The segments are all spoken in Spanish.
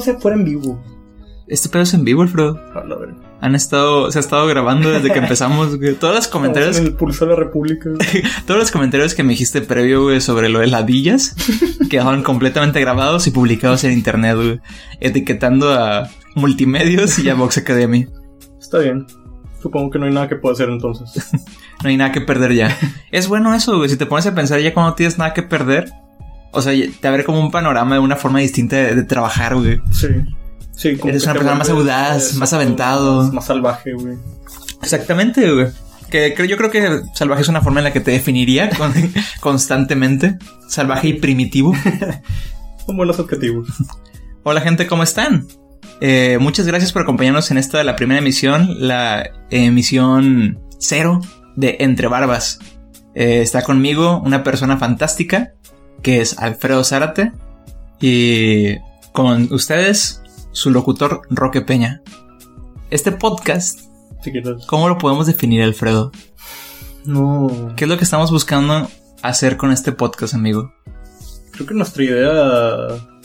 ser fuera en vivo. Este pedo es en vivo, Alfredo. A la verga. Han estado, se ha estado grabando desde que empezamos, güey. Todos los comentarios, En el pulso de la república. todos los comentarios que me dijiste previo, güey, sobre lo de ladillas, quedaron completamente grabados y publicados en internet, güey. Etiquetando a Multimedios y a Vox Academy. Está bien. Supongo que no hay nada que pueda hacer entonces. No hay nada que perder ya. es bueno eso, güey. Si te pones a pensar ya cuando tienes nada que perder. O sea, te abre como un panorama de una forma distinta de, de trabajar, güey. Sí. Sí, como Eres que una persona más audaz, más aventado. Más, más salvaje, güey. Exactamente, güey. Que creo, yo creo que salvaje es una forma en la que te definiría con- constantemente. Salvaje y primitivo. Son buenos objetivos. Hola gente, ¿cómo están? Eh, muchas gracias por acompañarnos en esta, la primera emisión, la emisión cero de Entre Barbas. Eh, está conmigo una persona fantástica que es Alfredo Zárate y con ustedes su locutor Roque Peña. Este podcast. ¿cómo lo podemos definir Alfredo? No. ¿Qué es lo que estamos buscando hacer con este podcast, amigo? Creo que nuestra idea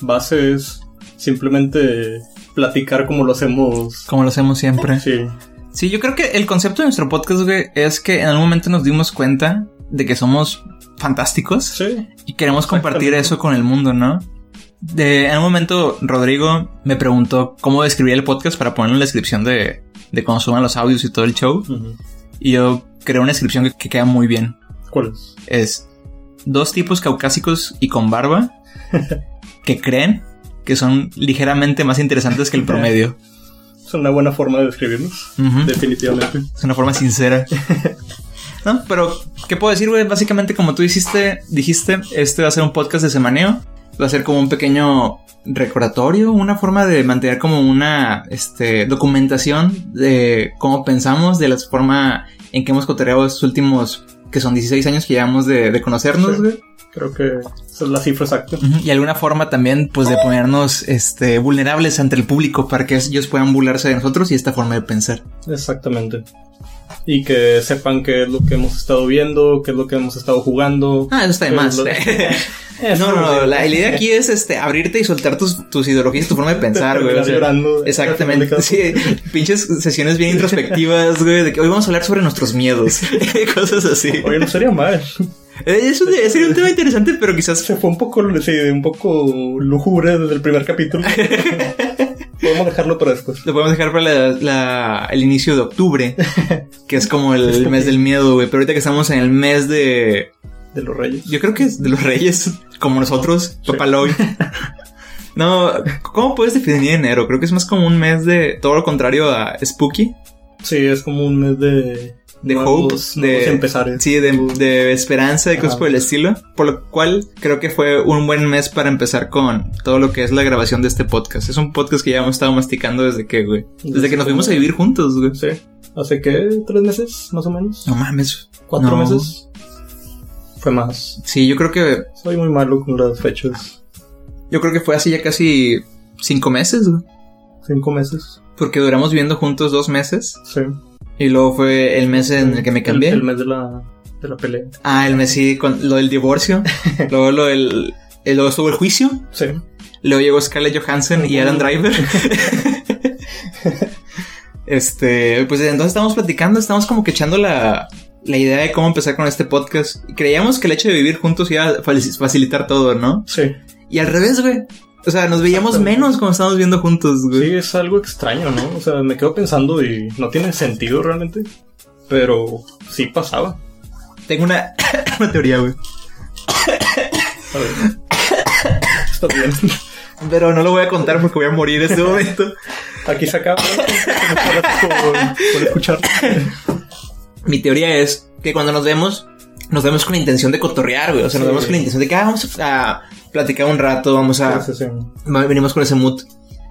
base es simplemente platicar como lo hacemos. Como lo hacemos siempre. Sí. Sí, yo creo que el concepto de nuestro podcast, güey, es que en algún momento nos dimos cuenta de que somos fantásticos Sí. y queremos compartir eso con el mundo, ¿no? De, en un momento, Rodrigo me preguntó cómo describir el podcast para ponerlo en la descripción de, de cuando suban los audios y todo el show. Y yo creo una descripción que, que queda muy bien. ¿Cuál es? Es dos tipos caucásicos y con barba que creen que son ligeramente más interesantes que el promedio. Es una buena forma de describirnos. Definitivamente. Es una forma sincera. no, pero, ¿qué puedo decir, güey? Básicamente, como tú hiciste, dijiste, este va a ser un podcast de semaneo. Va a ser como un pequeño recordatorio, una forma de mantener como una este, documentación de cómo pensamos, de la forma en que hemos cotorreado estos últimos, que son 16 años que llevamos de, de conocernos, Sí. Creo que esa es la cifra exacta. Y alguna forma también, pues, de ponernos este, vulnerables ante el público para que ellos puedan burlarse de nosotros y esta forma de pensar. Exactamente. Y que sepan qué es lo que hemos estado viendo, qué es lo que hemos estado jugando. Ah, eso está de es más. lo- No, no, no. La, la idea aquí es este abrirte y soltar tus, tus ideologías tu forma de pensar, güey. o Terminar sea, llorando. Exactamente. Sí, pinches sesiones bien introspectivas, güey, de que hoy vamos a hablar sobre nuestros miedos. Cosas así. Oye, no sería mal. Eh, Eso de- sería un tema interesante, pero quizás Se fue un poco, sí, un poco lúgubre desde el primer capítulo. Podemos dejarlo para después. lo podemos dejar para la- la- el inicio de octubre, que es como el, el mes del miedo, güey. Pero ahorita que estamos en el mes de. De los reyes. Yo creo que es de los reyes, como nosotros, Sí. Papaloy. No, ¿cómo puedes definir enero? Creo que es más como un mes de todo lo contrario a Spooky. Sí, es como un mes de... de nuevos- hope, de nuevos empezares. sí, de, de esperanza, de cosas Ajá. por el estilo. Por lo cual creo que fue un buen mes para empezar con todo lo que es la grabación de este podcast. Es un podcast que ya hemos estado masticando desde que, güey, desde que nos fuimos a vivir juntos, güey. Sí. ¿Hace qué? ¿Tres meses, más o menos? No mames. ¿Cuatro no. meses? Fue más. Sí, yo creo que Soy muy malo con las fechas. yo creo que fue así ya casi cinco meses, güey. Cinco meses. Porque duramos viviendo juntos dos meses Sí. Y luego fue el mes en el que me cambié. El, el mes de la, de la pelea. Ah, el mes sí, con lo del divorcio. luego lo del, eh, luego estuvo el juicio. Sí. Luego llegó Scarlett Johansson y Adam Driver. este, pues entonces estamos platicando, estamos como que echando la, la idea de cómo empezar con este podcast. Creíamos que el hecho de vivir juntos iba a faci- facilitar todo, ¿no? Sí. Y al revés, güey. O sea, nos veíamos menos cuando estábamos viendo juntos, güey. Sí, es algo extraño, ¿no? O sea, me quedo pensando y no tiene sentido realmente. Pero sí pasaba. Tengo una, una teoría, güey. A ver. Está bien. Pero no lo voy a contar porque voy a morir en este momento. Aquí se acaba. Por, por escuchar. Mi teoría es que cuando nos vemos, nos vemos con la intención de cotorrear, güey. O sea, nos Sí. vemos con la intención de que ah, vamos a platicar un rato, vamos a... Sí, sí, sí. Venimos con ese mood.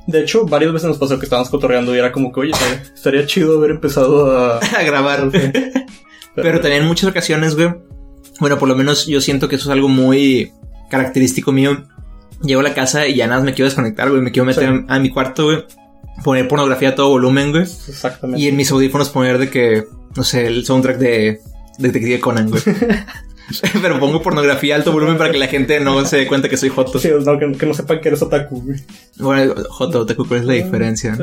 De hecho, varias veces nos pasó que estábamos cotorreando y era como que, oye, estaría- chido haber empezado a... a grabar. Pero también en muchas ocasiones, güey. Bueno, por lo menos yo siento que eso es algo muy característico mío. Llego a la casa y ya nada más me quiero desconectar, güey. Me quiero meter Sí. a mi cuarto, güey. Poner pornografía a todo volumen, güey. Exactamente. Y en mis audífonos poner de que, no sé, el soundtrack de Detective Conan, güey. Pero pongo pornografía a alto volumen para que la gente no se dé cuenta que soy Joto. Sí, no, que, que no sepan que eres otaku, güey. Bueno, Joto, Otaku, ¿cuál es la diferencia? Sí,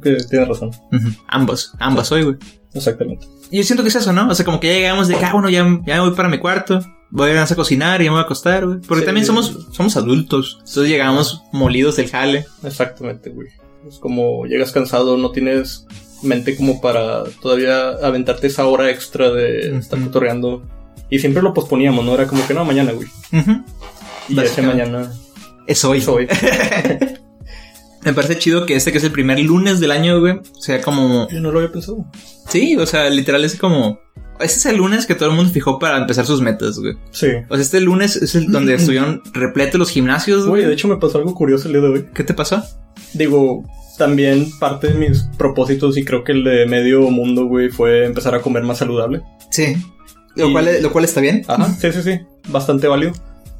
creo que tienes razón. Ujú. Ambos, ambas soy, güey. Exactamente. Y yo siento que es eso, ¿no? O sea, como que ya llegamos de que, ah, bueno, ya, ya me voy para mi cuarto. Voy a a cocinar y ya me voy a acostar, güey. Porque Sí. también somos, somos adultos. Entonces llegamos molidos del jale. Exactamente, güey. Es como llegas cansado, no tienes mente como para todavía aventarte esa hora extra de estar cotorreando. Y siempre lo posponíamos, ¿no? Era como que no, mañana, güey. Ujú. Y ese mañana Es hoy. es hoy. Me parece chido que este que es el primer lunes del año, güey, sea como... Yo no lo había pensado. Sí, o sea, literal es como... Este es el lunes que todo el mundo fijó para empezar sus metas, güey. Sí. O sea, este lunes es el donde estuvieron repletos los gimnasios, Güey, güey. de hecho me pasó algo curioso el día de hoy. ¿Qué te pasó? Digo, también parte de mis propósitos y creo que el de medio mundo, güey, fue empezar a comer más saludable. Sí. Lo, Y- cual, lo cual está bien. Ajá, sí, sí, sí. Bastante válido.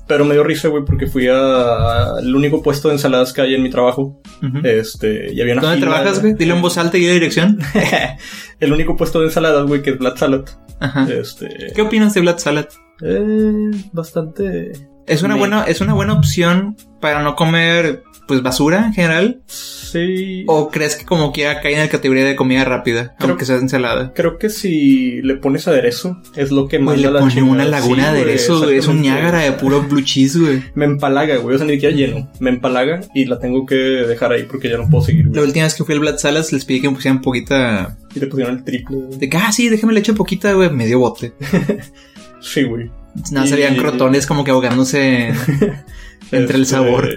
Pero me dio risa, güey, porque fui al único puesto de ensaladas que hay en mi trabajo. Ujú. Este, y había una ¿Dónde fila- trabajas, güey? Dile en voz alta y de dirección. El único puesto de ensaladas, güey, que es Black Salad. Ajá. Este. ¿Qué opinas de Blood Salad? Eh, bastante. Es una buena, es una buena opción para no comer, pues, basura en general. Sí. ¿O crees que como quiera cae en la categoría de comida rápida, Creo- aunque sea ensalada? Creo que si le pones aderezo, es lo que manda le la pone una laguna Sí, de aderezo, güey. Es un. Niágara de puro blue cheese, güey. Me empalaga, güey. O sea, ni siquiera lleno. Me empalaga y la tengo que dejar ahí porque ya no puedo seguir, La güey. última vez que fui al Blood Salads les pedí que me pusieran poquita... Y te pusieron el triple. güey. De que, ah, sí, déjame le echo poquita, güey. Medio bote. Sí, güey. Y- salían crotones como que ahogándose entre el Este, sabor.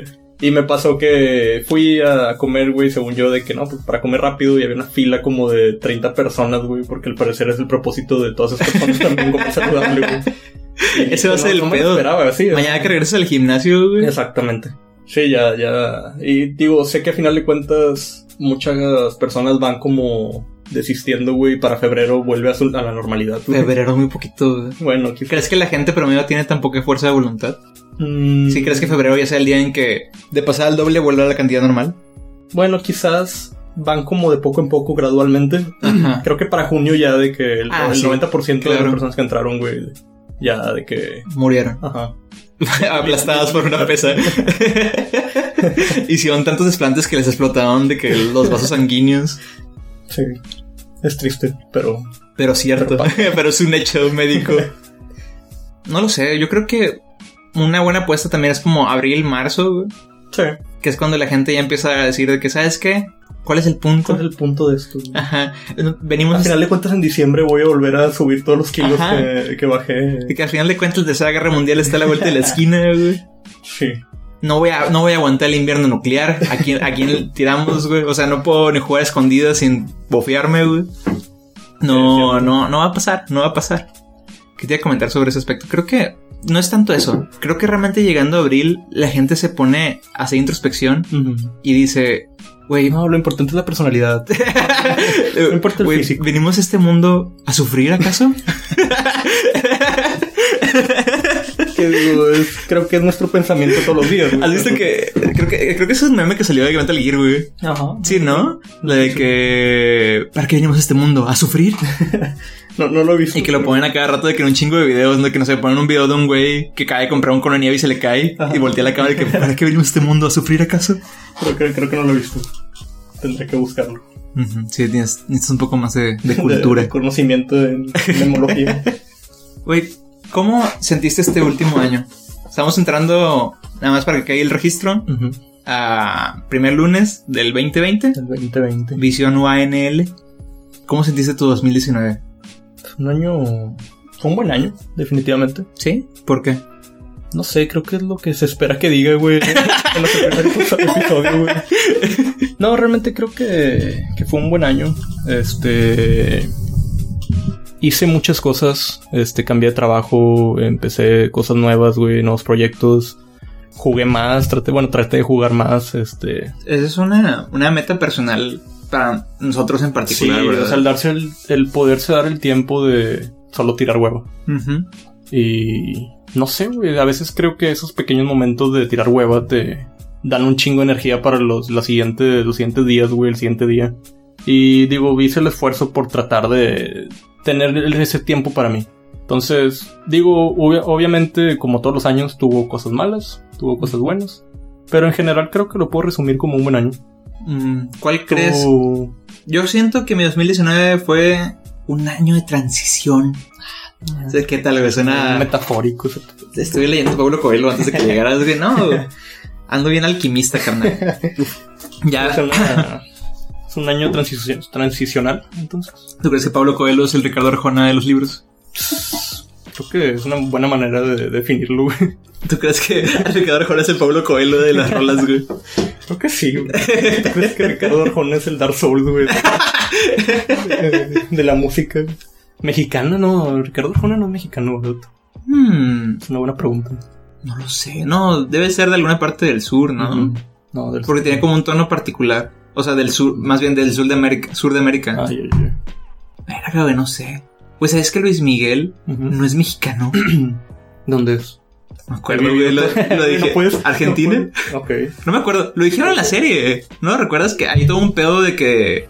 Y me pasó que fui a comer, güey, según yo, de que no, pues para comer rápido y había una fila como de 30 personas, güey, porque al parecer es el propósito de todas esas personas también comer saludable, güey. Ese va a no- ser el no pedo. esperaba, sí. Mañana que regreses al gimnasio, güey. Exactamente. Sí, ya, ya. Y digo, sé que a final de cuentas muchas personas van como desistiendo, güey, para febrero vuelve a, su- a la normalidad. güey. Febrero muy poquito, güey. Bueno, quizás. ¿Crees que la gente promedio tiene tan poca fuerza de voluntad? Mm, ¿Sí crees que febrero ya sea el día en que de pasar al doble vuelve a la cantidad normal? Bueno, quizás van como de poco en poco gradualmente. Ajá. Creo que para junio ya de que el, Ah, el sí, 90% de las personas que entraron, güey, ya de que... Murieron. Ajá. Aplastadas por una pesa. Hicieron tantos desplantes que les explotaron de que los vasos sanguíneos. Sí. Es triste, pero... Pero cierto. Pero Pero es un hecho médico. No lo sé. Yo creo que una buena apuesta también es como abril, marzo, güey. Sí. Que es cuando la gente ya empieza a decir de que, ¿sabes qué? ¿Cuál es el punto? ¿Cuál es el punto de esto? güey? Ajá. Venimos Al final de cuentas, en diciembre voy a volver a subir todos los kilos que, que bajé. de que al final de cuentas la tercera guerra mundial está a la vuelta de la esquina, güey. Sí. No voy a, no voy a aguantar el invierno nuclear. ¿A quién, a quién tiramos, güey? O sea, no puedo ni jugar a escondidas sin bofearme, güey. No, no, no va a pasar, no va a pasar. Quería comentar sobre ese aspecto. Creo que no es tanto eso. Creo que realmente llegando a abril, la gente se pone a hacer introspección y dice, güey, No, lo importante es la personalidad. No importa el güey, físico. ¿venimos a este mundo a sufrir acaso? que digo, es- creo que es nuestro pensamiento todos los días. güey. ¿Has visto que creo que creo que es un meme que salió de Metal Gear, güey? Ajá. Sí, ¿no? La de que ¿para qué venimos a este mundo? ¿A sufrir? No, no lo he visto. Y que lo ponen a cada rato de que en un chingo de videos, ¿no? Que no sé, ponen un video de un güey que cae comprar un cono de nieve y se le cae Ajá. y voltea la cámara de que ¿para qué venimos a este mundo? ¿A sufrir acaso? Creo que, creo que no lo he visto. Tendré que buscarlo. Sí, tienes, necesitas un poco más de, de De, cultura. de conocimiento en memología. Güey, ¿cómo sentiste este último año? Estamos entrando, nada más para que caiga el registro, a primer lunes del 2020, El 2020. visión UANL. ¿Cómo sentiste tu 2019? Fue un año. Fue un buen año, definitivamente. ¿Sí? ¿Por qué? No sé, creo que es lo que se espera que diga, güey. en los primeros episodios, güey. No, realmente creo que, que fue un buen año. Este. Hice muchas cosas. Este, cambié de trabajo, empecé cosas nuevas, güey, nuevos proyectos. Jugué más, traté, bueno, traté de jugar más, este. Esa es una, una meta personal para nosotros en Sí, particular, o ¿verdad? sea, el darse el, el poderse dar el tiempo de solo tirar huevo. Ujú. Y no sé, güey, a veces creo que esos pequeños momentos de tirar hueva te dan un chingo de energía para los, la siguiente, los siguientes días, güey, el siguiente día. Y digo, hice el esfuerzo por tratar de tener ese tiempo para mí. Entonces, digo, obvia- obviamente, como todos los años, tuvo cosas malas, tuvo cosas buenas. Pero en general creo que lo puedo resumir como un buen año. Mm, ¿Cuál crees? Yo siento que mi 2019 fue un año de transición. O sea, ¿Qué tal, güey? Suena... metafórico. Estuve leyendo Pablo Coelho antes de que llegaras, güey. No, ando bien alquimista, carnal. Ya, Es, un año transici- transicional, entonces. ¿tú crees que Pablo Coelho es el Ricardo Arjona de los libros? Creo que es una buena manera de definirlo, güey. ¿Tú crees que Ricardo Arjona es el Pablo Coelho de las rolas, güey? Creo que sí, güey. ¿Tú crees que Ricardo Arjona es el Dark Souls, güey? De, de la música mexicana, no. Ricardo Arjona no es mexicano, güey. Hmm, Es una buena pregunta. no lo sé. No, debe ser de alguna parte del sur, ¿no? No, del Porque tiene como un tono particular. O sea, del sur, más bien del sur de América. Sur de América. Ay, ay, ay. Verga, güey, no sé. Pues sabes que Luis Miguel no es mexicano. ¿Dónde es? No me acuerdo, güey. Lo, lo dije. ¿No puedes? ¿Argentina? No puedes. Ok. No me acuerdo. Lo dijeron en la serie. ¿No recuerdas que hay todo un pedo de que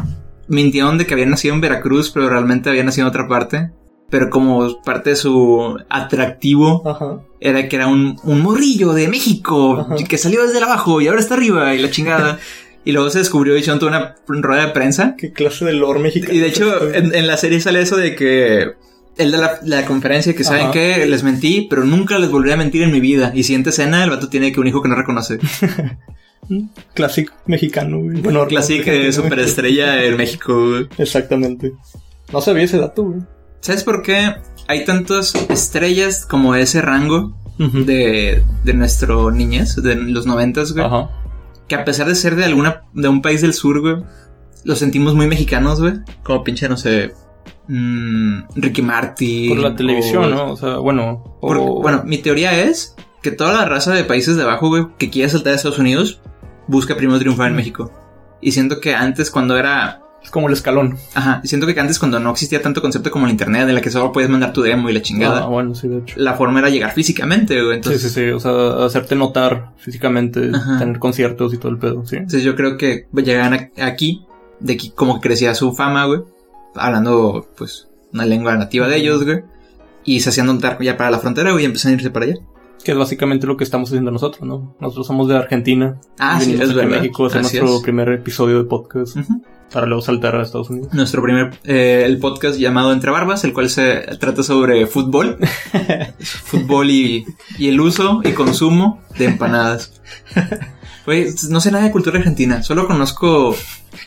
mintieron de que había nacido en Veracruz, pero realmente había nacido en otra parte? Pero como parte de su atractivo Ajá. era que era un, un morrillo de México Ajá. que salió desde el abajo y ahora está arriba y la chingada. y luego se descubrió y hicieron toda una rueda de prensa. ¿Qué clase de lore mexicano? Y de hecho, en, en la serie sale eso de que él da la, la conferencia que saben Ajá. que les mentí, pero nunca les volveré a mentir en mi vida. Y siguiente escena, el vato tiene que un hijo que no reconoce. Clásico mexicano, güey. Bueno, güey. superestrella en México. güey. Exactamente. No sabía ese dato, güey. ¿Sabes por qué hay tantas estrellas como ese rango de, de nuestro niñez, de los noventas, güey? Ajá. Que a pesar de ser de alguna, de un país del sur, güey, los sentimos muy mexicanos, güey. Como pinche, no sé, mm, Ricky Martin. Por la o- televisión, ¿no? O sea, bueno. o- Porque, bueno, mi teoría es que toda la raza de países de abajo, güey, que quiere saltar a Estados Unidos, busca primero triunfar en México. Y siento que antes, cuando era. Es como el escalón. Ajá, siento que antes, cuando no existía tanto concepto como el internet, en la que solo puedes mandar tu demo y la chingada, Ah, bueno, sí, de hecho. la forma era llegar físicamente, güey. Sí, Entonces, sí, sí. O sea, hacerte notar físicamente, Ajá. tener conciertos y todo el pedo, sí. entonces yo creo que llegaban aquí, de aquí como que crecía su fama, güey, hablando, pues, una lengua nativa de ellos, güey. Y se hacían notar ya para la frontera, güey, y empezaron a irse para allá. Que es básicamente lo que estamos haciendo nosotros, ¿no? Nosotros somos de Argentina. Ah, sí, es verdad. México Así nuestro es. primer episodio de podcast Ujú. para luego saltar a Estados Unidos. Nuestro primer, eh, el podcast llamado Entre Barbas, el cual se trata sobre fútbol. fútbol y, y el uso y consumo de empanadas. Güey, no sé nada de cultura argentina, solo conozco,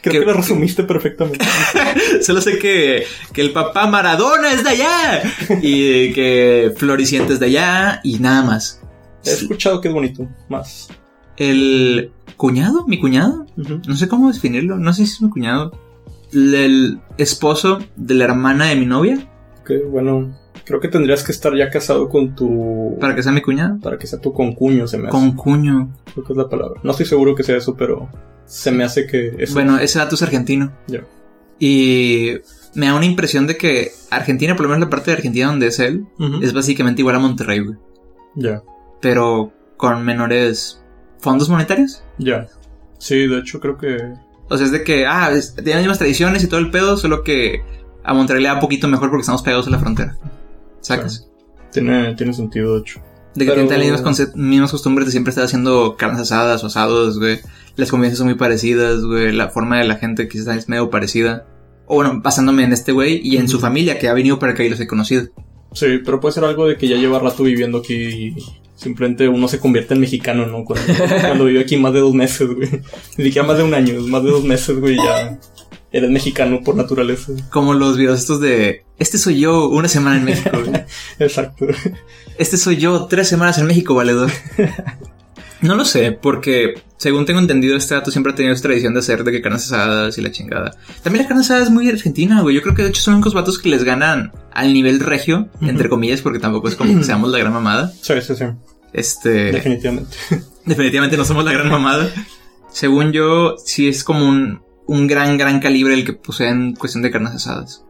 Creo Que- que lo resumiste perfectamente. solo sé que, que el papá Maradona es de allá y que Floriciente es de allá y nada más. He escuchado que es bonito. Más. El cuñado, mi cuñado, no sé cómo definirlo, no sé si es mi cuñado, el esposo de la hermana de mi novia, Que bueno, creo que tendrías que estar ya casado con tu. para que sea mi cuñado. para que sea tu concuño, se me hace. Con cuño. Creo que es la palabra. No estoy seguro que sea eso, pero se me hace que eso. Bueno, ese dato es argentino. Ya. Y me da una impresión de que Argentina, por lo menos la parte de Argentina donde es él, es básicamente igual a Monterrey, güey. Ya, Pero con menores fondos monetarios. ya. Sí, de hecho creo que. O sea, es de que, ah, tienen las mismas tradiciones y todo el pedo, solo que a Monterrey le da un poquito mejor porque estamos pegados a la frontera. ¿Sacas? Tiene, tiene sentido, de hecho. De que Pero- tienen las mismas, mismas costumbres de siempre estar haciendo carnes asadas o asados, güey. Las convivencias son muy parecidas, güey. La forma de la gente quizás es medio parecida. O bueno, basándome en este güey y en su familia que ha venido para acá y los he conocido. Sí, pero puede ser algo de que ya lleva rato viviendo aquí y simplemente uno se convierte en mexicano, ¿no? Cuando, cuando vive aquí más de dos meses, güey. Ni siquiera más de un año, más de dos meses, güey, ya eres mexicano por naturaleza. Como los videos estos de, este soy yo, una semana en México. Exacto. Este soy yo, tres semanas en México, valedor. No lo sé, porque según tengo entendido, este dato siempre ha tenido esa tradición de hacer de que carnes asadas y la chingada. También la carne asada es muy argentina, güey. Yo creo que de hecho son los únicos vatos que les ganan al nivel regio, entre comillas, porque tampoco es como que seamos la gran mamada. Sí, sí, sí. Este, Definitivamente. definitivamente no somos la gran mamada. Según yo, sí es como un, un gran, gran calibre el que poseen cuestión de carnes asadas.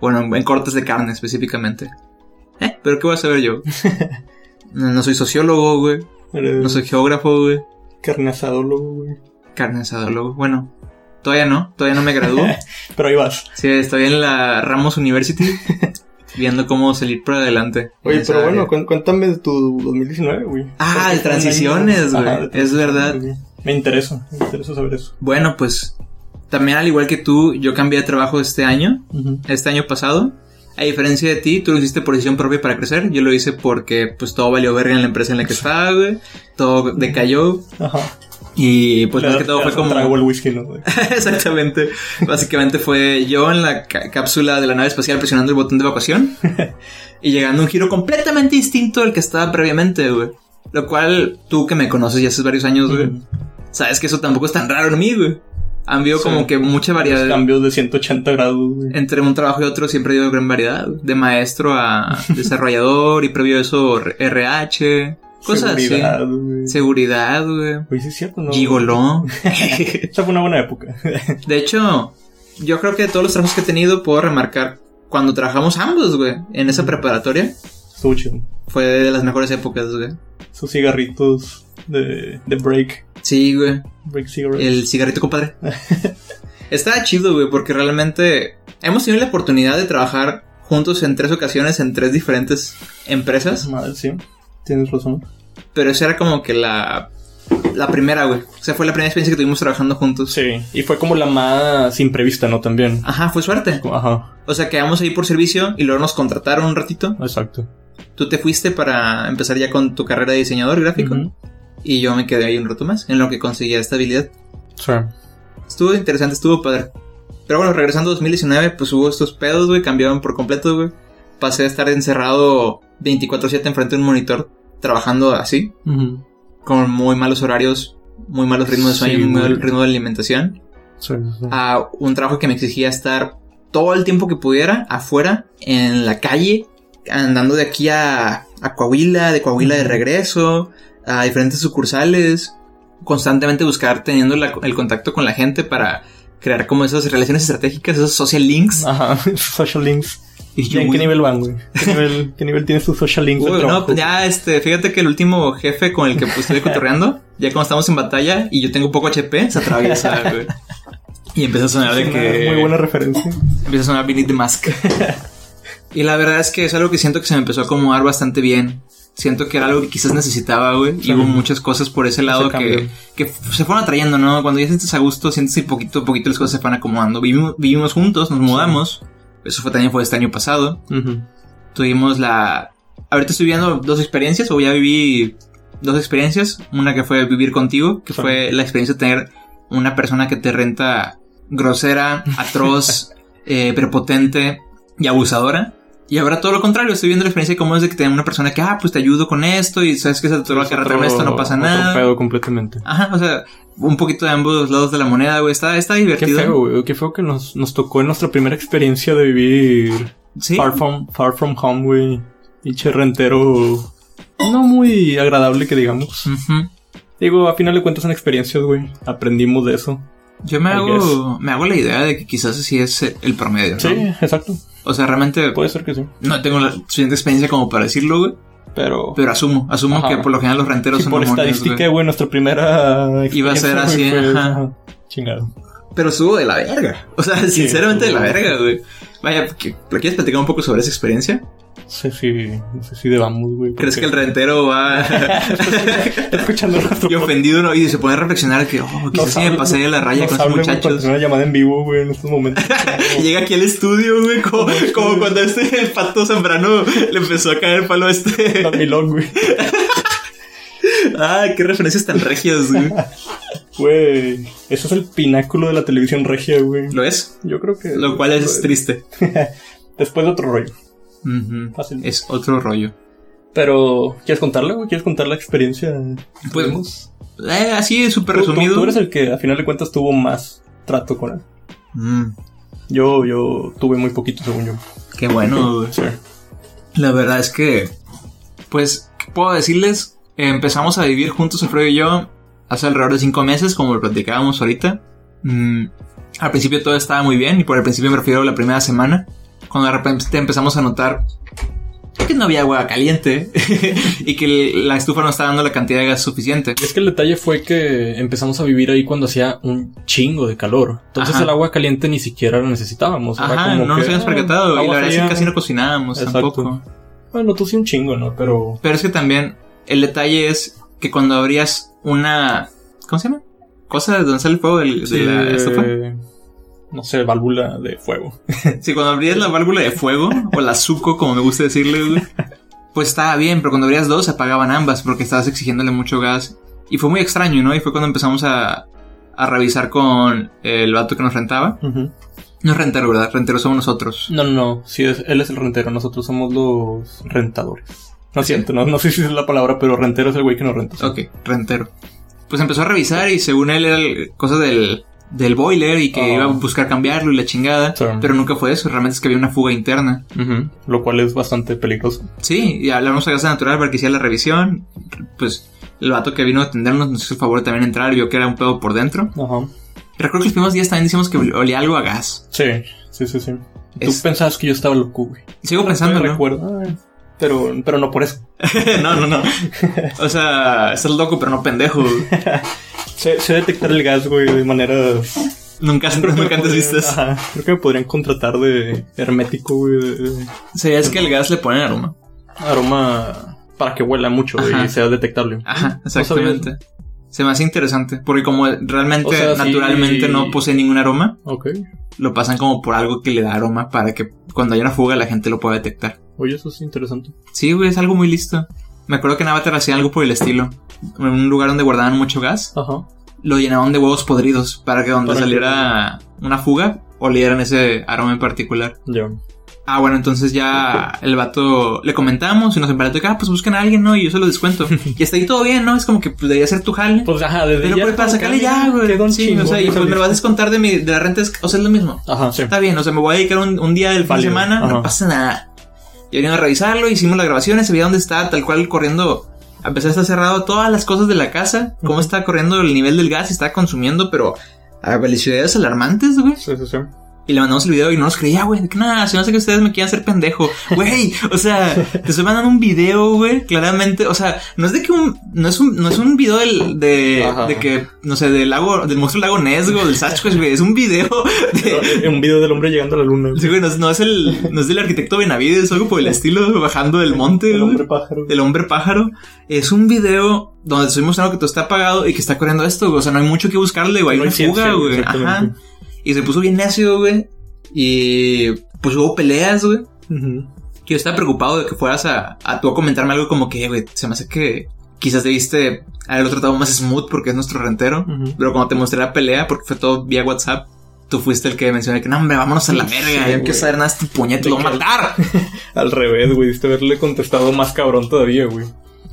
Bueno, en cortes de carne específicamente. ¿Eh? ¿Pero qué voy a saber yo? No, no soy sociólogo, güey. No soy geógrafo, güey. carne asadólogo, güey. Carne asadólogo. Bueno, todavía no. Todavía no me gradúo. Pero ahí vas. sí, estoy en la Ramos University. viendo cómo salir por adelante. Oye, en pero bueno, área. cuéntame de tu 2019, güey. Ah, de transiciones, güey. Es verdad. Me interesa, me interesa saber eso. Bueno, pues también al igual que tú, yo cambié de trabajo este año, este año pasado. A diferencia de ti, tú lo hiciste por decisión propia para crecer. Yo lo hice porque pues todo valió verga en la empresa en la que estaba, güey. Todo decayó. Ajá. Y pues más que todo fue como... trago al whisky, ¿no? Exactamente. Básicamente fue yo en la cápsula de la nave espacial presionando el botón de evacuación y llegando a un giro completamente distinto al que estaba previamente, güey. Lo cual tú que me conoces ya hace varios años, güey, sabes que eso tampoco es tan raro en mí, güey. Han habido Sí. como que mucha variedad. Cambios de 180 grados, güey. Entre un trabajo y otro siempre ha habido gran variedad. De maestro a desarrollador y previo a eso RH. Cosas Seguridad, así. güey. Seguridad, güey. Güey, sí es cierto, ¿no? Gigoló. Esa fue una buena época. De hecho, yo creo que de todos los trabajos que he tenido puedo remarcar cuando trabajamos ambos, güey, en esa preparatoria, Estuvo fue de las mejores épocas, güey. Esos cigarritos de, de break. Sí, güey. Break cigarettes. El cigarrito, compadre. Estaba chido, güey, porque realmente hemos tenido la oportunidad de trabajar juntos en tres ocasiones en tres diferentes empresas, Madre, sí. Tienes razón. pero esa era como que la la primera, güey. O sea, fue la primera experiencia que tuvimos trabajando juntos. Sí. Y fue como la más imprevista, ¿no? También. Ajá, fue suerte. Ajá. O sea, quedamos ahí por servicio y luego nos contrataron un ratito. Exacto. Tú te fuiste para empezar ya con tu carrera de diseñador gráfico. Y yo me quedé ahí un rato más en lo que conseguía estabilidad. Sí. Estuvo interesante, estuvo padre. Pero bueno, regresando a 2019, pues hubo estos pedos, güey, cambiaron por completo, güey. Pasé a estar encerrado 24/7 enfrente de un monitor, trabajando así, Ujú. con muy malos horarios, muy malos ritmos de sueño, Sí, muy mal ritmo de alimentación. Sí, sí. A un trabajo que me exigía estar todo el tiempo que pudiera afuera, en la calle, andando de aquí a, a Coahuila, de Coahuila de regreso, a diferentes sucursales, constantemente buscar teniendo la- el contacto con la gente para crear como esas relaciones estratégicas, esos social links. Ajá. Social links. Y ¿Y yo, en qué nivel van, güey? ¿Qué nivel, qué nivel tienes tus social links? del Uy, no, pues ya, este, fíjate que el último jefe con el que pues, estoy cotorreando, ya cuando estamos en batalla y yo tengo poco HP, se atraviesa, güey. Y empieza a sonar de que. Muy buena referencia. Empieza a sonar Beneath the Mask. y la verdad es que es algo que siento que se me empezó a acomodar bastante bien. Siento que era algo que quizás necesitaba, güey. Y hubo muchas cosas por ese lado que, que se fueron atrayendo, ¿no? Cuando ya sientes a gusto, sientes que poquito a poquito las cosas se van acomodando. Vivimos, vivimos juntos, nos mudamos. Eso fue también fue este año pasado. Tuvimos la... Ahorita estoy viviendo dos experiencias, o ya viví dos experiencias. Una que fue vivir contigo, que Sí. fue la experiencia de tener una persona que te renta grosera, atroz, eh, prepotente y abusadora. Y ahora todo lo contrario, estoy viendo la experiencia de cómo es de que tener una persona que, ah, pues te ayudo con esto y sabes que se te va a otro- esto, no pasa otro nada. pedo completamente. Ajá, o sea, un poquito de ambos lados de la moneda, güey. Está, está Qué divertido. feo, güey. Qué feo que nos, nos tocó en nuestra primera experiencia de vivir Sí. far, from, far from home, güey. Pinche rentero. No muy agradable que digamos. Digo, a final de cuentas son experiencias, güey. Aprendimos de eso. Yo me hago, me hago la idea de que quizás así es el promedio, ¿no? Sí, exacto. O sea, realmente Puede ser que sí. no tengo la suficiente experiencia como para decirlo, güey. Pero. Pero asumo, asumo Ajá. que por lo general los renteros sí, son por mamones, estadística, güey. nuestra primera. Iba a ser así, fue- ajá. Chingado. Pero estuvo de la verga. O sea, sinceramente de la verga, güey. Vaya, ¿qué- ¿le quieres platicar un poco sobre esa experiencia? Si. No sé si debamos, güey. ¿Crees que el rentero va escuchando nuestro y ofendido ¿no? y se pone a reflexionar que, oh, quizás sí me pasé de la raya nos con esos muchachos? una llamada en vivo, güey, en estos momentos. Llega aquí al estudio, güey, como, como cuando este, el pato Zambrano le empezó a caer el palo a este. Dormilón, güey. Ah, qué referencias tan regias, güey. Güey, eso es el pináculo de la televisión regia, güey. ¿Lo es? Yo creo que... Lo cual es triste. Después de otro rollo. Fácil. Es otro rollo. Pero, ¿quieres contarle, güey? ¿Quieres contar la experiencia? Pues? Eh, así, súper Tú- tú- resumido. Tú, eres el que, a final de cuentas, tuvo más trato con él. Mm, Yo, yo tuve muy poquito, según yo. qué bueno. Sí. La verdad es que, pues, ¿qué puedo decirles? Empezamos a vivir juntos, Alfredo y yo, hace alrededor de cinco meses, como lo platicábamos ahorita. Mm, al principio todo estaba muy bien, y por el principio me refiero a la primera semana, cuando de repente empezamos a notar que no había agua caliente y que la estufa no estaba dando la cantidad de gas suficiente. Es que el detalle fue que empezamos a vivir ahí cuando hacía un chingo de calor. Entonces Ajá. el agua caliente ni siquiera la necesitábamos. Era Ajá, como no que, nos habíamos ah, percatado. Y la verdad es que casi no cocinábamos Exacto. tampoco. Bueno, tú sí un chingo, ¿no? Pero... Pero es que también el detalle es que cuando abrías una... ¿Cómo se llama? Cosa de donde sale el fuego del- de la estufa. No sé, válvula de fuego. Sí, cuando abrías la válvula de fuego, o la suco, como me gusta decirle, pues estaba bien, pero cuando abrías dos se apagaban ambas porque estabas exigiéndole mucho gas. Y fue muy extraño, ¿no? Y fue cuando empezamos a, a revisar con el vato que nos rentaba. No es rentero, ¿verdad? Rentero somos nosotros. No, no, no. Sí, es- él es el rentero. Nosotros somos los rentadores. No siento, no, no sé si es la palabra, pero rentero es el güey que nos renta. sí. Ok, rentero. Pues empezó a revisar y según él era cosa del, del boiler y que Ah. iba a buscar cambiarlo y la chingada. Sí. Pero nunca fue eso, realmente es que había una fuga interna. Lo cual es bastante peligroso. Sí, y hablamos a gas natural para que hiciera la revisión. Pues el vato que vino a atendernos nos hizo el favor de también entrar y vio que era un pedo por dentro. Ajá. Recuerdo que los primeros días también decimos que olía algo a gas. Sí, sí, sí, sí. Tú Es- pensabas que yo estaba loco, güey. Sigo No pensando, recuerdo. Ay, Pero, pero no por eso. no, no, no. O sea, estás loco, pero no pendejo. Sé, sé detectar el gas, güey, de maneras... nunca, Creo nunca antes vistas. Ajá. Creo que me podrían contratar de hermético, güey, de, de ¿Sabías que el gas le ponen aroma? aroma para que huela mucho y sea detectable. Ajá, No exactamente. Se me hace interesante, porque como realmente, O sea, sí. naturalmente no posee ningún aroma, lo pasan como por algo que le da aroma para que cuando haya una fuga la gente lo pueda detectar. Oye, eso es interesante. Sí, güey, es algo muy listo. Me acuerdo que en Avatar hacían algo por el estilo. En un lugar donde guardaban mucho gas, Ajá. lo llenaban de huevos podridos para que donde Para que- saliera una fuga, olieran ese aroma en particular. Ya. Ah, bueno, entonces ya el vato le comentamos y nos empató que, ah, pues busquen a alguien, ¿no? Y yo se lo descuento. y hasta ahí todo bien, ¿no? Es como que pues, debería ser tu jale. Pues ajá, desde Pero ya pues, para como sacarle ya, güey. quedó un Sí, o sea, y no pues me sabía. vas a descontar de, mi, de la renta, es- o sea, es lo mismo. Ajá, sí. Está bien, o sea, me voy a dedicar un, un día del fin de Válido, semana, no ajá. pasa nada. Y venían a revisarlo, hicimos las grabaciones, se veía dónde está, tal cual corriendo. A pesar de estar cerrado todas las cosas de la casa, cómo está corriendo el nivel del gas y está consumiendo, pero a velocidades alarmantes, güey. Sí, sí, sí. Y le mandamos el video y no nos creía, güey. Que nada, se me hace que ustedes me quieran hacer pendejo. Güey, o sea, te estoy mandando un video, güey. Claramente, o sea, no es de que un. No es un, no es un video del, de, de que, no sé, del lago, del monstruo del lago Nesgo, del Sasquatch, güey. Es un video de. Un video del hombre llegando a la luna. Sí, güey, no, es- no es el, no es del arquitecto Benavides, es algo por el estilo, bajando del monte, El güey. hombre pájaro. El hombre pájaro. Es un video donde te estoy mostrando que todo está apagado y que está corriendo esto, güey. O sea, no hay mucho que buscarle, güey. Hay No una fuga, güey, güey. Ajá. Y se puso bien necio, güey. Y pues hubo peleas, güey. Ujú. Que yo estaba preocupado de que fueras a, a tú a comentarme algo como que, güey, se me hace que quizás debiste haberlo tratado más smooth porque es nuestro rentero. Ujú. Pero cuando te mostré la pelea, porque fue todo vía WhatsApp, tú fuiste el que mencioné que no, hombre, vámonos a la Sí, verga. ya no quiero saber nada de este puñete, lo voy a matar. Al revés, güey. Diste haberle contestado más cabrón todavía, güey.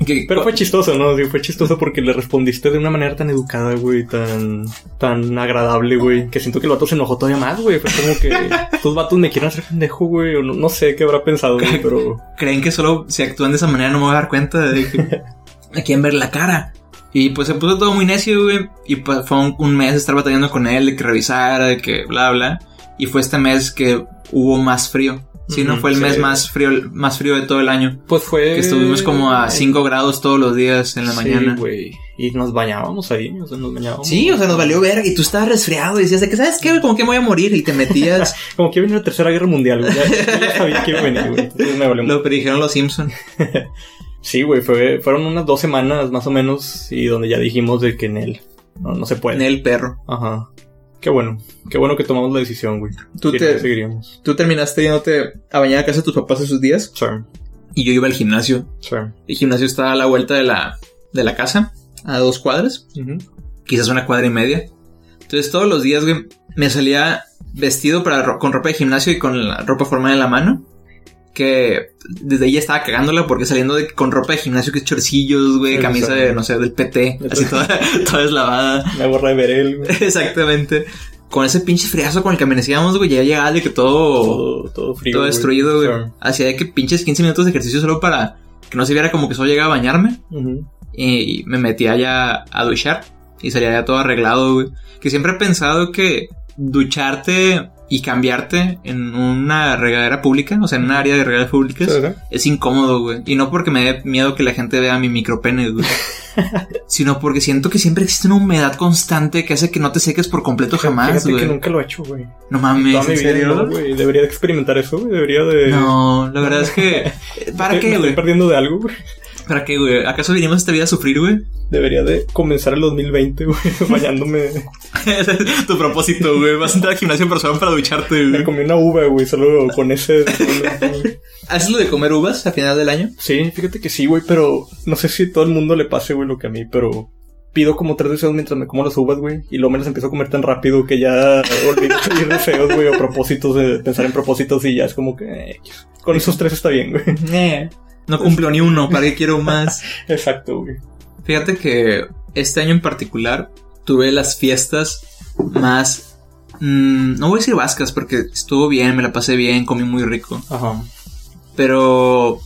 Que- Pero fue chistoso, ¿no? Sí, fue chistoso porque le respondiste de una manera tan educada, güey, tan, tan agradable, güey, que siento que el vato se enojó todavía más, güey. Fue como que estos vatos me quieren hacer pendejo, güey, o no, no sé qué habrá pensado, güey, pero... creen que solo si actúan de esa manera no me voy a dar cuenta de que me quieren ver la cara. Y pues se puso todo muy necio, güey. Y pues fue un, un mes estar batallando con él, de que revisara, de que bla, bla. Y fue este mes que hubo más frío. Sí, no fue el sí. mes más frío, más frío de todo el año. Pues fue... Que estuvimos como a 5 grados todos los días en la Sí, mañana. güey. Y nos bañábamos ahí, o sea, nos bañábamos. Sí, o sea, nos valió ver. Y tú estabas resfriado y decías de que, ¿sabes qué? Como que me voy a morir. Y te metías. Como que viene la tercera guerra mundial, güey. Ya, ya sabía que iba a venir, güey. Lo predijeron los Simpson. Sí, güey, fue, fueron unas dos semanas más o menos y donde ya dijimos de que en él no, no se puede. En el perro. Ajá. Qué bueno. Qué bueno que tomamos la decisión, güey. Tú Si te- no, seguiríamos. Tú terminaste yéndote a bañar a casa de tus papás esos días. Sí, Y yo iba al gimnasio. sí. El gimnasio está a la vuelta de la, de la casa, a dos cuadras, quizás una cuadra y media. Entonces todos los días, güey, me salía vestido para, con ropa de gimnasio y con la ropa formal en la mano. Que desde ahí estaba cagándola porque saliendo de, con ropa de gimnasio que es chorcillos, güey, Sí, camisa de, no sé, del PT, así toda, toda deslavada. La gorra de Berel, güey. Exactamente. Con ese pinche friazo con el que amanecíamos, güey, ya llegaba de que todo, Todo, todo frío. todo destruido, güey. Hacía de que pinches 15 minutos de ejercicio solo para que no se viera como que solo llegaba a bañarme. Ujú. y me metía ya a duchar y salía ya todo arreglado, güey. Que siempre he pensado que ducharte y cambiarte en una regadera pública, o sea, en un área de regaderas públicas, Sí, sí. es incómodo, güey. Y no porque me dé miedo que la gente vea mi micropene, güey. sino porque siento que siempre existe una humedad constante que hace que no te seques por completo jamás, güey. que nunca lo he hecho, güey. No mames, Toda mi ¿en vida, serio? no, güey. Debería de experimentar eso, güey. Debería de... No, la verdad es que... ¿Para Me qué, estoy güey? perdiendo de algo, güey. ¿Para qué, güey? ¿Acaso vinimos a esta vida a sufrir, güey? Debería de comenzar el 2020, güey, bañándome. Ese es tu propósito, güey. Vas a entrar al gimnasio personal para ducharte, Me güey. comí una uva, güey, solo con ese... ¿Haces lo de comer uvas a final del año? sí, fíjate que sí, güey, pero no sé si a todo el mundo le pase, güey, lo que a mí, pero pido como tres deseos mientras me como las uvas, güey, y luego me las empiezo a comer tan rápido que ya olvido pedir deseos, güey, o propósitos, de pensar en propósitos y ya es como que... eh, con esos tres está bien, güey. No cumplo ni uno, ¿para qué quiero más? Exacto, güey. Fíjate que este año en particular tuve las fiestas más... mm, no voy a decir vascas porque estuvo bien, me la pasé bien, comí muy rico. Ajá. Pero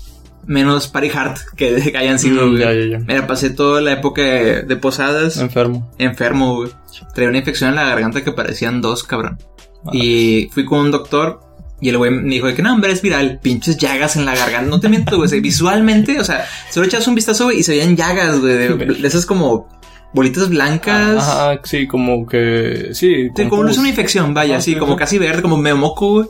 menos party hard que, que hayan sido, Mm, güey. ya, ya, ya. Me la pasé toda la época de, posadas Enfermo. enfermo, güey. Traía una infección en la garganta que parecían dos, cabrón. Y fui con un doctor y el güey me dijo de que no, hombre, es viral. Pinches llagas en la garganta. No te miento, güey. visualmente, o sea, solo echas un vistazo, güey, y se veían llagas, güey. De, de esas como bolitas blancas. Ajá, sí, como que... Sí, como no es una infección, vaya, Ah, sí, como casi verde, como medio moco, güey.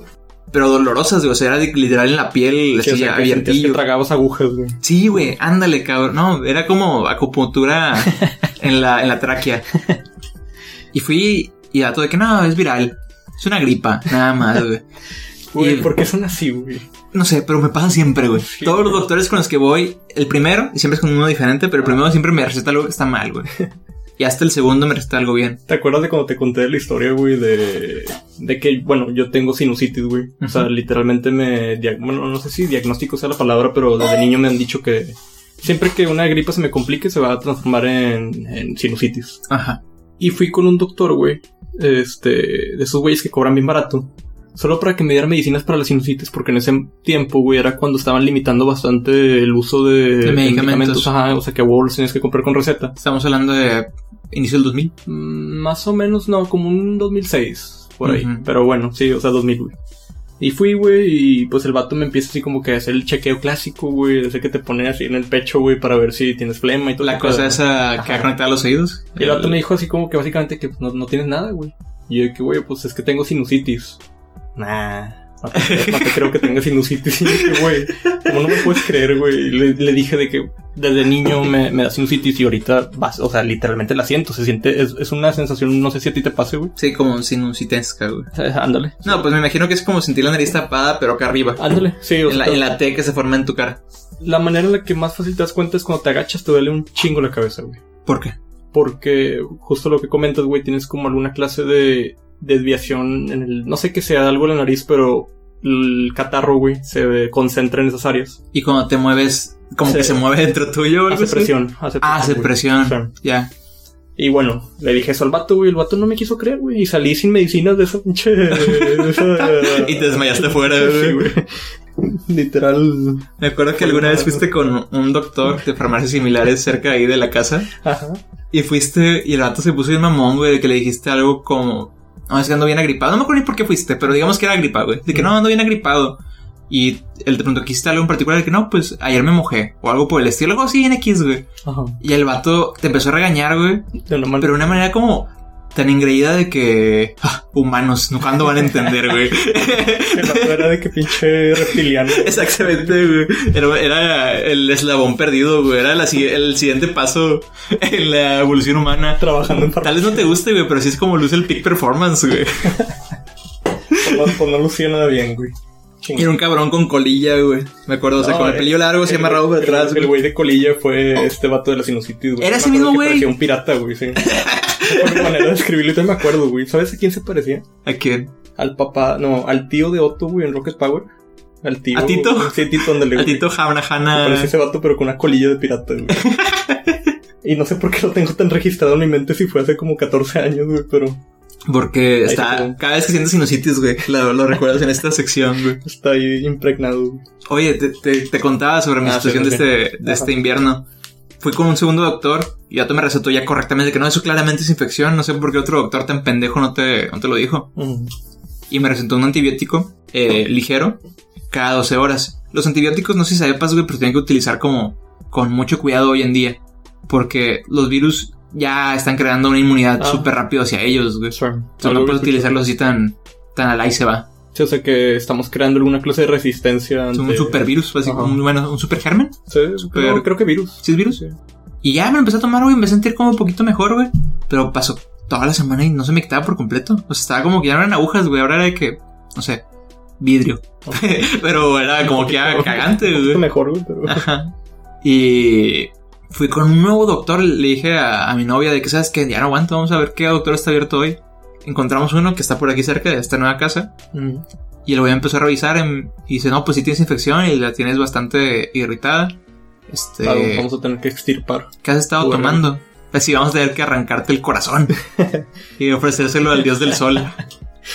Pero dolorosas, güey. O sea, era de- literal en la piel, Sí, o así, sea, que sentías que abiertillo. tragabas agujas, güey. Sí, güey, ándale, cabrón. No, era como acupuntura en la, en la tráquea. Y fui y a todo de que no, es viral. Es una gripa, nada más, güey. Güey, Y- ¿por qué son así, güey? No sé, pero me pasa siempre, güey. Sí, Todos los doctores con los que voy, el primero, y siempre es con uno diferente, pero el primero siempre me receta algo que está mal, güey. Y hasta el segundo me receta algo bien. ¿Te acuerdas de cuando te conté la historia, güey, de, de que, bueno, yo tengo sinusitis, güey? O sea, literalmente me, bueno, no sé si diagnóstico sea la palabra, pero desde niño me han dicho que siempre que una gripa se me complique se va a transformar en, en sinusitis. Ajá. Y fui con un doctor, güey, este, de esos güeyes que cobran bien barato. Solo para que me diera medicinas para la sinusitis, porque en ese tiempo, güey, era cuando estaban limitando bastante el uso de, De medicamentos. Ajá, o sea, que a los tenías que comprar con receta. Estamos hablando de inicio del 2000. Mm, Más o menos, no, como un 2006, por ahí. Ujú. Pero bueno, sí, o sea, 2000, güey. Y fui, güey, y pues el vato me empieza así como que a hacer el chequeo clásico, güey. Ese que te pone así en el pecho, güey, para ver si tienes flema y todo. La cosa esa que ha Ajá. conectado a los oídos. Y el vato me dijo así como que básicamente que pues, no, no tienes nada, güey. Y yo que, güey, pues es que tengo sinusitis. Nah. No te, creo- no te creo que tengas sinusitis. Y güey, ¿cómo no me puedes creer, güey? Y Le, le dije de que desde niño me, me da sinusitis y ahorita vas, o sea, literalmente la siento. Se siente, es, es una sensación, no sé si a ti te pase, güey. Sí, como sinusitesca, güey. Eh, Ándale. No, pues me imagino que es como sentir la nariz tapada, pero acá arriba. Ándale, sí, o En la, sea, en la T que se forma en tu cara. la manera en la que más fácil te das cuenta es cuando te agachas, te duele un chingo la cabeza, güey. ¿Por qué? Porque justo lo que comentas, güey, tienes como alguna clase de desviación en el, no sé qué sea, algo en la nariz, pero el catarro, güey, se concentra en esas áreas. Y cuando te mueves, como Sí. que se mueve dentro tuyo algo Hace presión, hace Ah, hace presión. Ya. Y bueno, le dije eso al vato, güey, el vato no me quiso creer, güey, y salí sin medicinas de esa pinche... Y te desmayaste fuera, güey. Literal. Me acuerdo que alguna vez fuiste con un doctor de farmacias similares cerca ahí de la casa. Ajá. Y fuiste, y el vato se puso bien mamón, güey, de que le dijiste algo como, no, es que ando bien agripado. No me acuerdo ni por qué fuiste, pero digamos que era agripado, güey. De que no, ando bien agripado. Y él te preguntó, ¿quisiste algo en particular? De que no, pues ayer me mojé. O algo por el estilo, algo así en X, güey. Ajá. Y el vato te empezó a regañar, güey. De una manera Pero de una manera como tan engreída de que, ah, humanos, no cuándo van a entender, güey. era de que pinche reptiliano. Exactamente, güey. Era, era el eslabón perdido, güey. Era la el siguiente paso en la evolución humana. Trabajando en Tal vez no te guste, güey, pero sí es como luce el peak performance, güey. No, no lucía nada bien, güey. Y era un cabrón con colilla, güey. Me acuerdo, o sea, con el eh, pelillo largo, así el- amarrado por el- atrás, El güey. de colilla fue este vato de la sinusitis, güey. Era ese mismo güey. Un pirata, güey, sí. Por manera de escribirlo, y me acuerdo, güey. ¿Sabes a quién se parecía? ¿A quién? Al papá, no, al tío de Otto, güey, en Rocket Power. Al tío. ¿A Tito? Sí, Tito, donde le A Tito Parecía Hanna. ese vato, pero con una colilla de pirata, güey. y no sé por qué lo tengo tan registrado en mi mente si fue hace como 14 años, güey, pero Porque Ahí está. Cada vez que sientes sinusitis, güey, lo, lo recuerdas en esta sección, güey. está ahí impregnado, güey. Oye, te, te, te contaba sobre mi Ah, situación sí, de, este, de Ajá. este invierno. Fui con un segundo doctor y ya te me recetó ya correctamente que no, eso claramente es infección. No sé por qué otro doctor tan pendejo no te, no te lo dijo. Y me recetó un antibiótico eh, ligero cada 12 horas. Los antibióticos, no sé si sepas, güey, pero tienen que utilizar como con mucho cuidado hoy en día. Porque los virus ya están creando una inmunidad Ah. súper rápido hacia ellos, güey. Sure. O sea, Algo no había puedes utilizarlos así tan, tan al ahí se va. Sí, o sea que estamos creando alguna clase de resistencia Es ante... un super virus, así Ajá. un, bueno, un super germen. Sí, super- creo, creo que virus. ¿Sí es virus? Sí. Y ya me lo empecé a tomar, güey, me empecé a sentir como un poquito mejor, güey. Pero pasó toda la semana y no se me quitaba por completo. O sea, estaba como que ya no eran agujas, güey. Ahora era de que, no sé, vidrio. pero era como que ya cagante, Un poquito güey. mejor, güey, pero... Ajá. Y fui con un nuevo doctor. Le dije a, a mi novia de que, ¿sabes qué? Ya no aguanto, vamos a ver qué doctor está abierto hoy. Encontramos uno que está por aquí cerca de esta nueva casa. Mm. Y el güey empezó a revisar en- y dice, no, pues sí tienes infección y la tienes bastante irritada. Este, vamos a tener que extirpar. ¿qué has estado Bueno. tomando? Pues sí, vamos a tener que arrancarte el corazón y ofrecérselo al dios del sol.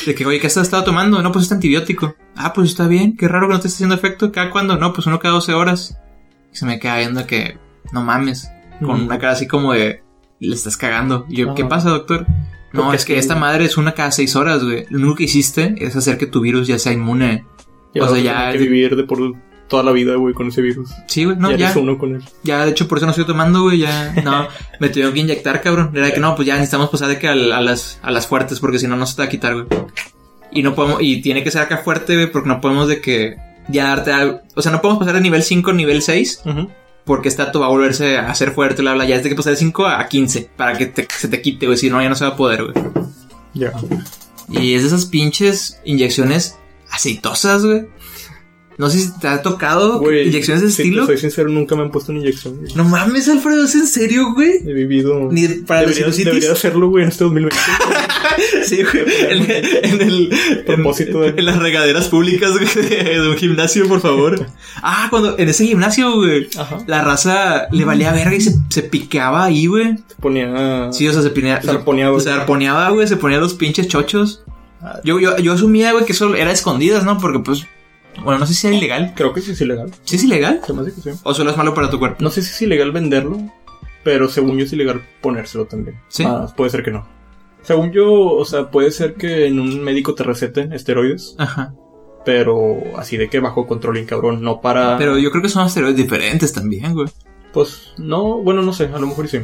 De que, oye, ¿qué has estado tomando? No, pues este antibiótico. Ah, pues está bien, qué raro que no te esté haciendo efecto. ¿Cada cuándo? No, pues uno cada 12 horas. Y se me queda viendo que, no mames, con Mm. una cara así como de, le estás cagando. Y yo. ¿qué pasa, doctor? No, es que esta madre es una cada 6 horas, güey. Lo único que hiciste es hacer que tu virus ya sea inmune. O sea, a ya- que vivir de por toda la vida, güey, con ese virus. Sí, güey, no, ya ya. eres uno con él. Ya, de hecho, por eso no estoy tomando, güey. Ya, no, me tuvieron que inyectar, cabrón. Era que no, pues ya necesitamos pasar de que al- a, las, a las fuertes, porque si no, no se te va a quitar, güey. Y no podemos, y tiene que ser acá fuerte, güey, porque no podemos de que ya darte algo. O sea, no podemos pasar de nivel 5 a nivel 6, porque esta va a volverse a ser fuerte, bla, bla. Ya es de que pasar de 5 a 15, para que te- se te quite, güey. Si no, ya no se va a poder, güey. Ya. Y es de esas pinches inyecciones aceitosas, güey. No sé si te ha tocado Güey, inyecciones de si estilo. te soy sincero, nunca me han puesto una inyección. güey. No mames, Alfredo, ¿es en serio, güey? He vivido... Ni para debería, sinusitis. debería hacerlo, güey, en este 2020. Sí, güey. En, en el. Propósito en, de- en las regaderas públicas, güey, de un gimnasio, por favor. Ah, cuando. En ese gimnasio, güey. Ajá. La raza le valía verga y se, se piqueaba ahí, güey. Se ponía... Sí, o sea, se ponía. Se arponeaba, Se arponeaba, güey. Se ponía los pinches chochos. Ah. Yo, yo, yo asumía, güey, que eso era escondidas, ¿no? Porque, pues. Bueno, no sé si era ilegal. Creo que sí es ilegal. ¿Sí es ilegal? Se me hace que sí. ¿O solo es malo para tu cuerpo? No sé si es ilegal venderlo, pero según yo es ilegal ponérselo también. ¿Sí? Ah, puede ser que no. Según yo, o sea, puede ser que en un médico te receten esteroides, Ajá. pero así de que bajo control y cabrón, no para... Pero yo creo que son esteroides diferentes también, güey. Pues no, bueno, no sé, a lo mejor sí.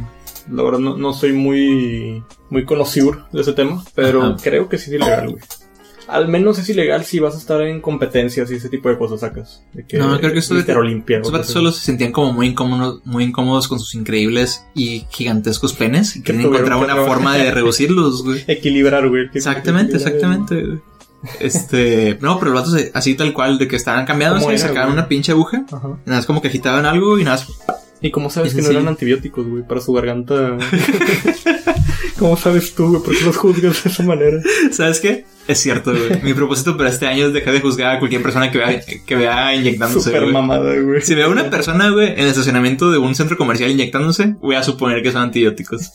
La verdad no, no soy muy, muy conocido de ese tema, pero Ajá. creo que sí es ilegal, güey. Al menos es ilegal si vas a estar en competencias y ese tipo de cosas sacas. De que No, creo que esto de- Mister Olimpia, Los o vatos cosas solo se sentían como muy incómodos, muy incómodos con sus increíbles y gigantescos penes. Y querían tuvieron encontrar que una forma de reducirlos, güey. Equilibrar, güey. Exactamente, exactamente. güey. Este, no, pero los vatos así tal cual, de que estaban cambiando, ¿Cómo y sacaban una pinche aguja. güey. Ajá. Y nada más como que agitaban algo y nada más. ¿Y cómo sabes Es que no eran antibióticos, güey? Para su garganta. ¿Cómo sabes tú, güey? ¿Por qué los juzgas de esa manera? ¿Sabes qué? Es cierto, güey. Mi propósito para este año es dejar de juzgar a cualquier persona que vea, que vea inyectándose, Super güey. mamada, güey. Si veo a una persona, güey, en el estacionamiento de un centro comercial inyectándose, voy a suponer que son antibióticos.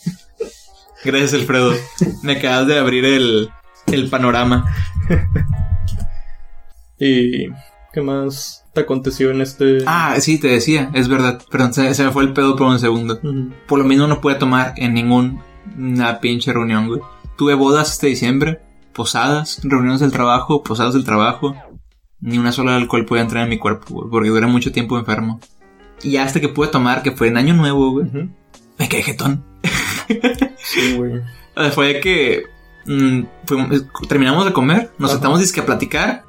Gracias, Alfredo. Me acabas de abrir el, el panorama. ¿Y qué más te aconteció en este...? Ah, sí, te decía, es verdad. Perdón, se, se me fue el pedo por un segundo. Por lo mismo no pude tomar en ninguna pinche reunión, güey. Tuve bodas este diciembre, posadas, reuniones del trabajo, posadas del trabajo. Ni una sola alcohol podía entrar en mi cuerpo, güey, porque duré mucho tiempo enfermo. Y ya hasta que pude tomar, que fue en año nuevo, güey, me quedé jetón. Sí, güey. Fue de que mm, fuimos- terminamos de comer, nos Ajá. sentamos disque a platicar.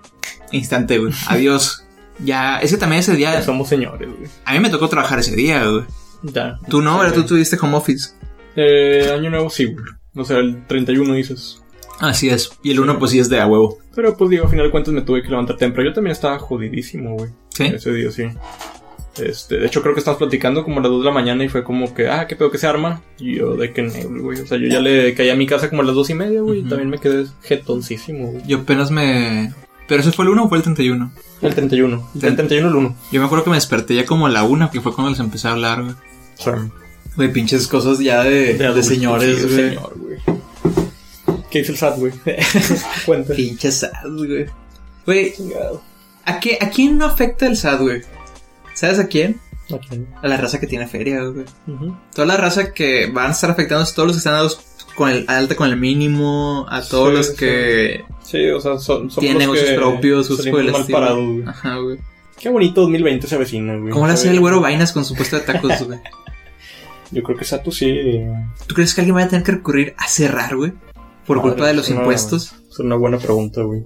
Instante, güey. Adiós. Ya, es que también ese día. Ya somos señores, güey. A mí me tocó trabajar ese día, güey. Ya. Tú no, ¿verdad? Ok. Tú tuviste home office. Eh, año nuevo sí, güey. O sea, el 31 dices. Así es. Y el uno, pues sí es de a huevo. Pero pues digo, a final de cuentas me tuve que levantar temprano. Yo también estaba jodidísimo, güey. ¿Sí? Ese día, sí. Este, de hecho, creo que estábamos platicando como a las 2 de la mañana y fue como que, ah, qué pedo que se arma. Y yo, de que no, güey. O sea, yo ya le caí a mi casa como a las 2 y media, güey. Y también me quedé jetoncísimo, güey. Yo apenas me. ¿Pero eso fue el 1 o fue el 31? El 31. Del- El 31 el 1. Yo me acuerdo que me desperté ya como a la 1, que fue cuando les empecé a hablar, güey. Sea, Güey, pinches cosas ya de, de, adulto, señores, sí, de güey. señor, güey. ¿Qué dice el SAT, güey? Cuenta. Pinches sad, güey. Güey. ¿a, qué, ¿a quién no afecta el SAT, güey? ¿Sabes a quién? Ok. A la raza que tiene feria, güey. Toda la raza que van a estar afectando es todos los que están a con el alta con el mínimo, a todos Sí, los que Sí, o sea, son, son tienen negocios propios, sus güey. Ajá, güey. Qué bonito 2020 se avecina, güey. ¿Cómo le hace el güero vainas con su puesto de tacos, güey? Yo creo que Sato sí. ¿Tú crees que alguien vaya a tener que recurrir a cerrar, güey? Por Madre, culpa de los es una- impuestos. Es una buena pregunta, güey.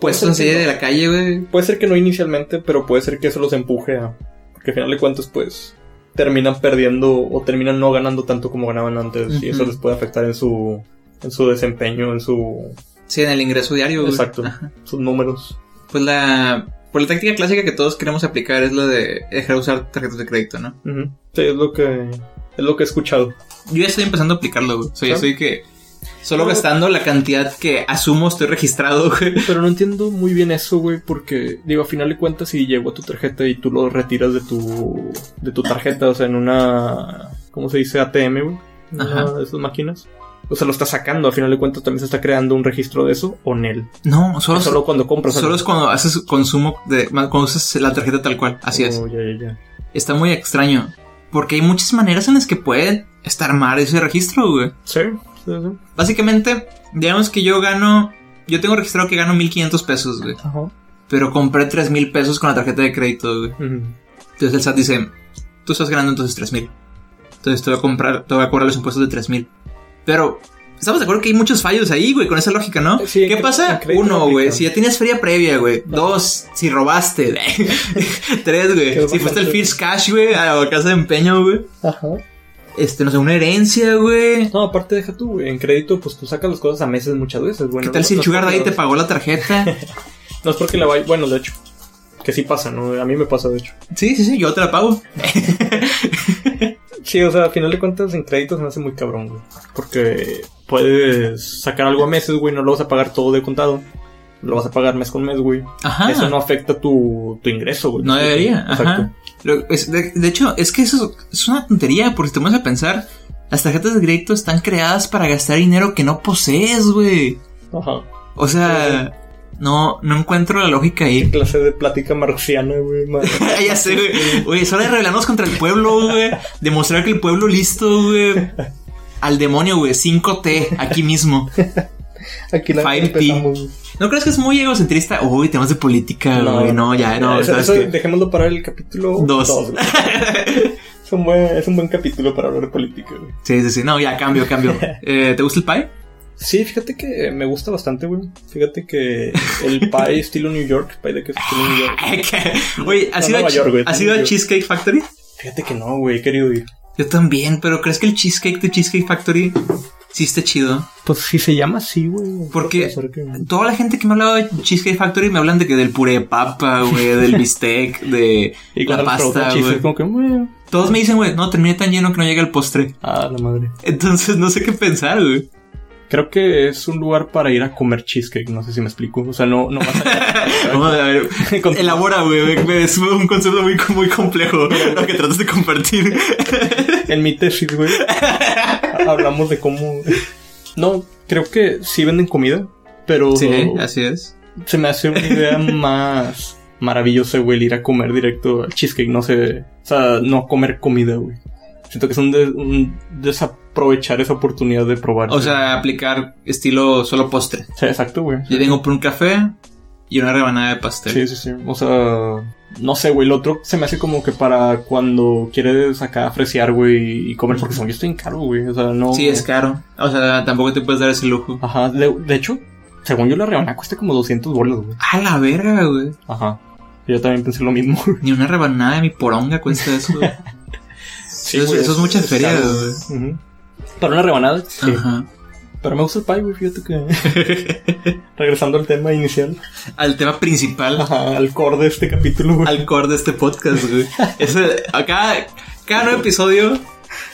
Puestos en serie no. de la calle, güey. Puede ser que no inicialmente, pero puede ser que eso los empuje a. Porque al final de cuentas, pues. Terminan perdiendo o terminan no ganando tanto como ganaban antes. Y eso les puede afectar en su. En su desempeño, en su. Sí, en el ingreso diario, güey. Exacto. Ajá. Sus números. Pues la... Pues la táctica clásica que todos queremos aplicar es la de dejar de usar tarjetas de crédito, ¿no? Sí, es lo que. Es lo que he escuchado. Yo ya estoy empezando a aplicarlo, güey. O sea, yo ¿Sí? soy que... Solo gastando la cantidad que asumo estoy registrado, güey. Pero no entiendo muy bien eso, güey, porque, digo, a final de cuentas, si llegó a tu tarjeta y tú lo retiras de tu, de tu tarjeta, o sea, en una, ¿cómo se dice? ATM, güey. En Una Ajá. de esas máquinas. O sea, lo estás sacando, a final de cuentas también se está creando un registro de eso, o NEL. No, solo, Solo cuando compras. solo es cuando haces consumo de... Cuando usas la tarjeta tal cual. Así es. Oh, ya, ya, ya. Está muy extraño. Porque hay muchas maneras en las que puede estar mal ese registro, güey. Sí, sí, sí. Básicamente, digamos que yo gano... Yo tengo registrado que gano 1500 pesos, güey. Ajá. Pero compré 3000 pesos con la tarjeta de crédito, güey. Ujú. Entonces el SAT dice, tú estás ganando entonces 3000. Entonces te voy a comprar, te voy a cobrar los impuestos de 3000. Pero, estamos de acuerdo que hay muchos fallos ahí, güey, con esa lógica, ¿no? Sí, ¿Qué pasa? Uno, güey, si ya tienes feria previa, güey. Dos, si robaste. Tres, güey. Si fuiste el. First Cash, güey, a la casa de empeño, güey. Ajá. Este, no sé, una herencia, güey. No, aparte deja tú, güey. En crédito, pues tú sacas las cosas a meses muchas veces, güey. ¿Qué No- tal si el no Sugar Daddy te pagó la tarjeta? No es porque la vaya. Bueno, de hecho. Que sí pasa, ¿no? A mí me pasa, de hecho. sí, sí, sí, yo te la pago. Sí, o sea, a final de cuentas en créditos me hace muy cabrón, güey. Porque puedes sacar algo a meses, güey, no lo vas a pagar todo de contado. Lo vas a pagar mes con mes, güey. Ajá. Eso no afecta tu, tu ingreso, güey. No debería, Exacto. ajá. De, de hecho, es que eso es una tontería, porque si te pones a pensar, las tarjetas de crédito están creadas para gastar dinero que no posees, güey. Ajá. O sea, no, no encuentro la lógica ahí. Clase de plática marxiana, güey. ma- ya sé, güey. Oye, es hora de rebelarnos contra el pueblo, güey. Demostrar que el pueblo listo, güey. Al demonio, güey. 5T, aquí mismo. Aquí 5T. empezamos. ¿No crees que es muy egocentrista? Uy, temas de política, güey. No, ya, no. Eso, ¿sabes eso qué? dejémoslo para el capítulo Dos. 2. es, un buen, es un buen capítulo para hablar de política, güey. Sí, sí, sí. No, ya, cambio, cambio. Eh, ¿Te gusta el pie? Sí, fíjate que me gusta bastante, güey. Fíjate que el pie estilo New York, pie de queso estilo New York. Oye, ¿has No, ido, a, Nueva Chi- York, güey, ¿has Nueva ido a. Cheesecake Factory? Fíjate que no, güey, he querido ir. Yo también, pero ¿crees que el cheesecake de Cheesecake Factory sí está chido? Pues si se llama así, güey. Porque- que- Toda la gente que me ha hablado de Cheesecake Factory me hablan de que del puré de papa, güey, del bistec, de Y la pasta, güey. que. Todos me dicen, güey, no, terminé tan lleno que no llega el postre. Ah, la madre. Entonces no sé qué pensar, güey. Creo que es un lugar para ir a comer cheesecake, no sé si me explico. O sea, no, no vas a... Vamos a ver. Elabora, güey. güey, Es un concepto muy, muy complejo lo que tratas de compartir. En mi tesis, güey. Hablamos de cómo... No, creo que sí venden comida, pero Sí, así es. se me hace una idea más maravillosa, güey, el ir a comer directo al cheesecake, no sé, o sea, no comer comida, güey. Siento que es un, de- un desaprovechar esa oportunidad de probar. O sea, aplicar estilo solo postre. Sí, exacto, güey. Yo vengo por un café y una rebanada de pastel. Sí, sí, sí. O sea, no sé, güey. El otro se me hace como que para cuando quieres acá freciar, güey, y comer, porque son yo estoy en caro, güey. O sea, no. Sí, es caro. O sea, tampoco te puedes dar ese lujo. Ajá. De, de hecho, según yo, la rebanada cuesta como 200 bolas, güey. A la verga, güey. Ajá. Yo también pensé lo mismo, güey. Ni una rebanada de mi poronga cuesta eso, güey. Sí, eso, güey, eso es mucha feria, caro, güey. Ujú. Para una rebanada, sí. Ajá. Pero me gusta el pie, güey, fíjate que. Regresando al tema inicial. Al tema principal. Ajá, al core de este capítulo, güey. al core de este podcast, güey. Ese- acá, cada nuevo episodio,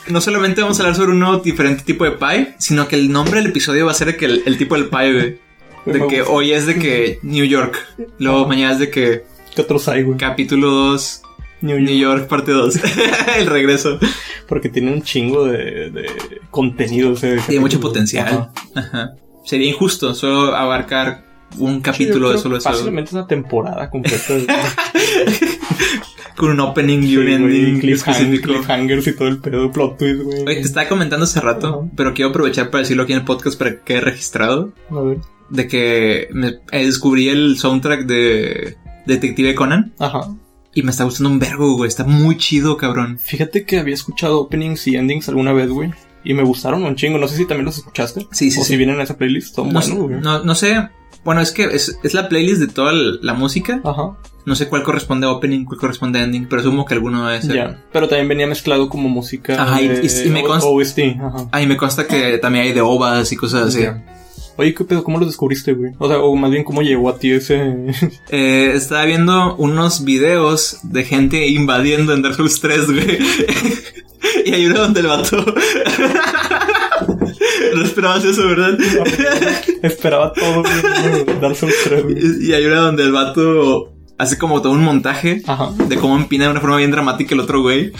no solamente vamos a hablar sobre un nuevo diferente tipo de pie, sino que el nombre del episodio va a ser de que el, el tipo del pie, güey. De que hoy es de que New York, luego mañana es de que ¿Qué otros hay, güey? capítulo 2, New New York. Parte 2, el regreso. Porque tiene un chingo de, de contenido ese. Tiene mucho potencial. Ajá. Ajá. Sería injusto solo abarcar un capítulo Sí, de solo eso. Fácilmente una temporada completa. Con un opening y un Sí, ending cliffhangers y todo el pedo, plot twist, güey. Oye, te estaba comentando hace rato, pero quiero aprovechar para decirlo aquí en el podcast para que quede registrado. A ver. De que me, eh, descubrí el soundtrack de Detective Conan Ajá. Y me está gustando un vergo, güey. Está muy chido, cabrón. Fíjate que había escuchado openings y endings alguna vez, güey. Y me gustaron un chingo. No sé si también los escuchaste. Sí, sí, o sí. si vienen en esa playlist. Son No, buenos, sé- güey. no, no sé. Bueno, es que es, es la playlist de toda la, música. Ajá. No sé cuál corresponde a opening, cuál corresponde a ending, pero asumo que alguno ser. Ya. Pero también venía mezclado como música. Ajá, de y- y me O- consta- OST. Ajá. Ah, y me consta que también hay de ovas y cosas así. Ya. Oye, ¿qué pedo? ¿Cómo los descubriste, güey? O sea, o más bien, ¿cómo llegó a ti ese...? Eh, estaba viendo unos videos de gente invadiendo en Dark Souls 3, güey. y hay uno donde el vato... no esperabas eso, ¿verdad? Esperaba todo, güey. Dark Souls 3, güey. y hay una donde el vato hace como todo un montaje Ajá. de cómo empina de una forma bien dramática el otro güey.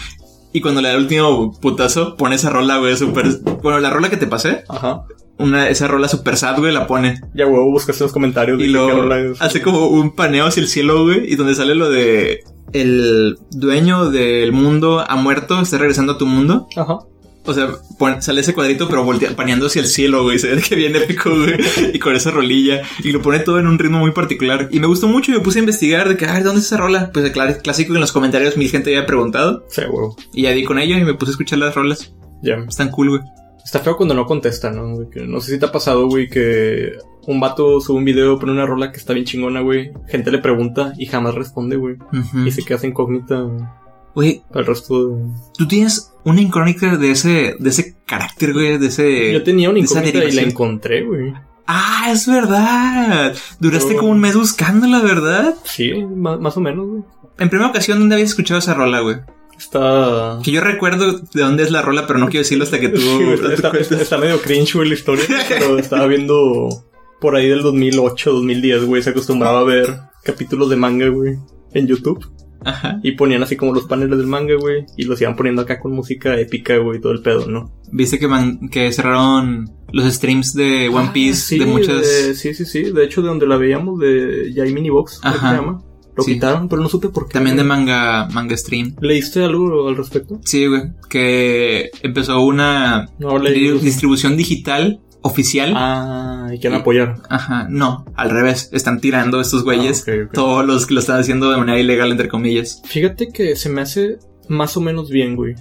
Y cuando le da el último putazo, pone esa rola, güey, súper... Bueno, la rola que te pasé, Ajá. Una, esa rola súper sad, güey, la pone. Ya, huevo, buscaste los comentarios. Y luego hace como un paneo hacia el cielo, güey, y donde sale lo de el dueño del mundo ha muerto, está regresando a tu mundo. Ajá. O sea, pon- sale ese cuadrito, pero voltea, paneando hacia el cielo, güey. Se ve que bien épico, güey. Y con esa rolilla. Y lo pone todo en un ritmo muy particular. Y me gustó mucho y me puse a investigar de que, a ver, ¿dónde es esa rola? Pues el cla- clásico que en los comentarios mil gente había preguntado. Sí, huevo. Y ya di con ella y me puse a escuchar las rolas. Ya. Están cool, güey. Está feo cuando no contestan, ¿no? no sé si te ha pasado, güey, que un vato sube un video, pone una rola que está bien chingona, güey. Gente le pregunta y jamás responde, güey. Y se queda incógnita Güey, para el resto de... tú tienes una incógnita de ese, de ese carácter, güey, de ese... Yo tenía una incógnita y la encontré, güey. Ah, es verdad. Duraste Yo- como un mes buscándola, ¿verdad? Sí, más, más o menos, güey. En primera ocasión, ¿dónde habías escuchado esa rola, güey? Está... Que yo recuerdo de dónde es la rola, pero no quiero decirlo hasta que tú... Sí, está, cuentes. está- está medio cringe, güey, la historia, pero estaba viendo por ahí del 2008, 2010, güey, se acostumbraba a ver capítulos de manga, güey, en YouTube. Ajá. Y ponían así como los paneles del manga, güey, y los iban poniendo acá con música épica, güey, y todo el pedo, ¿no? Viste que, man- que cerraron los streams de One Ah, Piece sí, de muchas... de- sí, sí, sí. De hecho, de donde la veíamos, de Jai Mini Box, creo que Ajá. se llama. Lo Sí. quitaron, pero no supe por qué. También de manga, manga stream. ¿Leíste algo al respecto? Sí, güey. Que empezó una No distribución digital oficial. Ah, y quieren apoyar. Ajá, no, al revés. Están tirando estos güeyes. Ah, ok. Todos los que lo están haciendo de manera ilegal, entre comillas. Fíjate que se me hace más o menos bien, güey.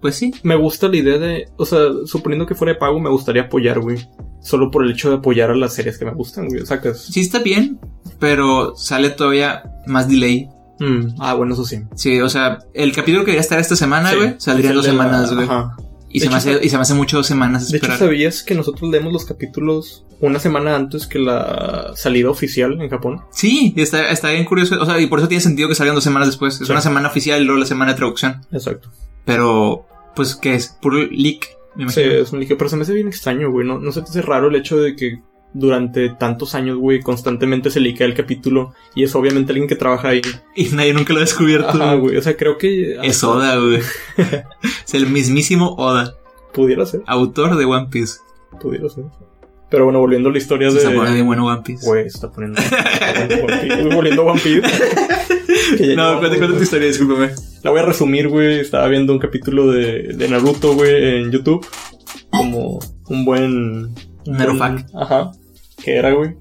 Pues sí. Me gusta la idea de, o sea, suponiendo que fuera de pago, me gustaría apoyar, güey. Solo por el hecho de apoyar a las series que me gustan, güey. Sacas. Sí está bien, pero sale todavía más delay. Mm, ah, bueno, eso sí. Sí, o sea, el capítulo que debería estar esta semana, Sí, güey, saldría es en dos la- semanas, güey. Ajá. Y, De se me hace, y se me hace mucho dos semanas De hecho, esperar. ¿sabías que nosotros leemos los capítulos una semana antes que la salida oficial en Japón? Sí, y está, está bien curioso. O sea, y por eso tiene sentido que salgan dos semanas después. Es Sí. una semana oficial y luego la semana de traducción. Exacto. Pero, pues, ¿qué es? Puro leak, me Sí, es un pero se me hace bien extraño, güey. No, no se te hace raro el hecho de que durante tantos años, güey, constantemente se liquea el capítulo y es obviamente alguien que trabaja ahí. Y nadie nunca lo ha descubierto. Ajá, güey. O sea, creo que Es Oda, güey. es el mismísimo Oda, pudiera ser, autor de One Piece. pudiera ser. Pero bueno, volviendo a la historia Se de. está poniendo bien bueno One Piece. Güey, se está poniendo. Volviendo a One Piece. No, cuenta tu historia, discúlpame. La voy a resumir, güey. Estaba viendo un capítulo de, de Naruto, güey, en YouTube. Como un buen. Narufac. buen- Ajá. Que era, güey.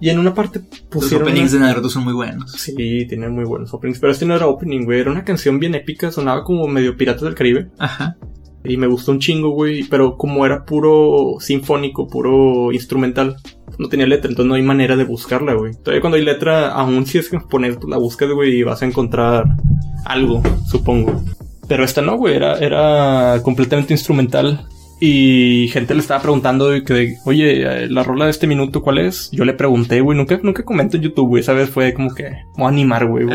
Y en una parte Los pusieron. openings una- de Naruto son muy buenos. Sí, tienen muy buenos openings. Pero este no era opening, güey. Era una canción bien épica. Sonaba como medio Piratas del Caribe. Ajá. Y me gustó un chingo, güey. Pero como era puro sinfónico, puro instrumental, no tenía letra. Entonces no hay manera de buscarla, güey. Todavía cuando hay letra, aún si es que pones, la buscas, güey, y vas a encontrar algo, supongo. Pero esta no, güey. Era, era completamente instrumental. Y gente le estaba preguntando que, oye, eh, la rola de este minuto, ¿cuál es? Yo le pregunté, güey, nunca, nunca comento en YouTube, güey. Esa vez fue como que, voy animar, güey.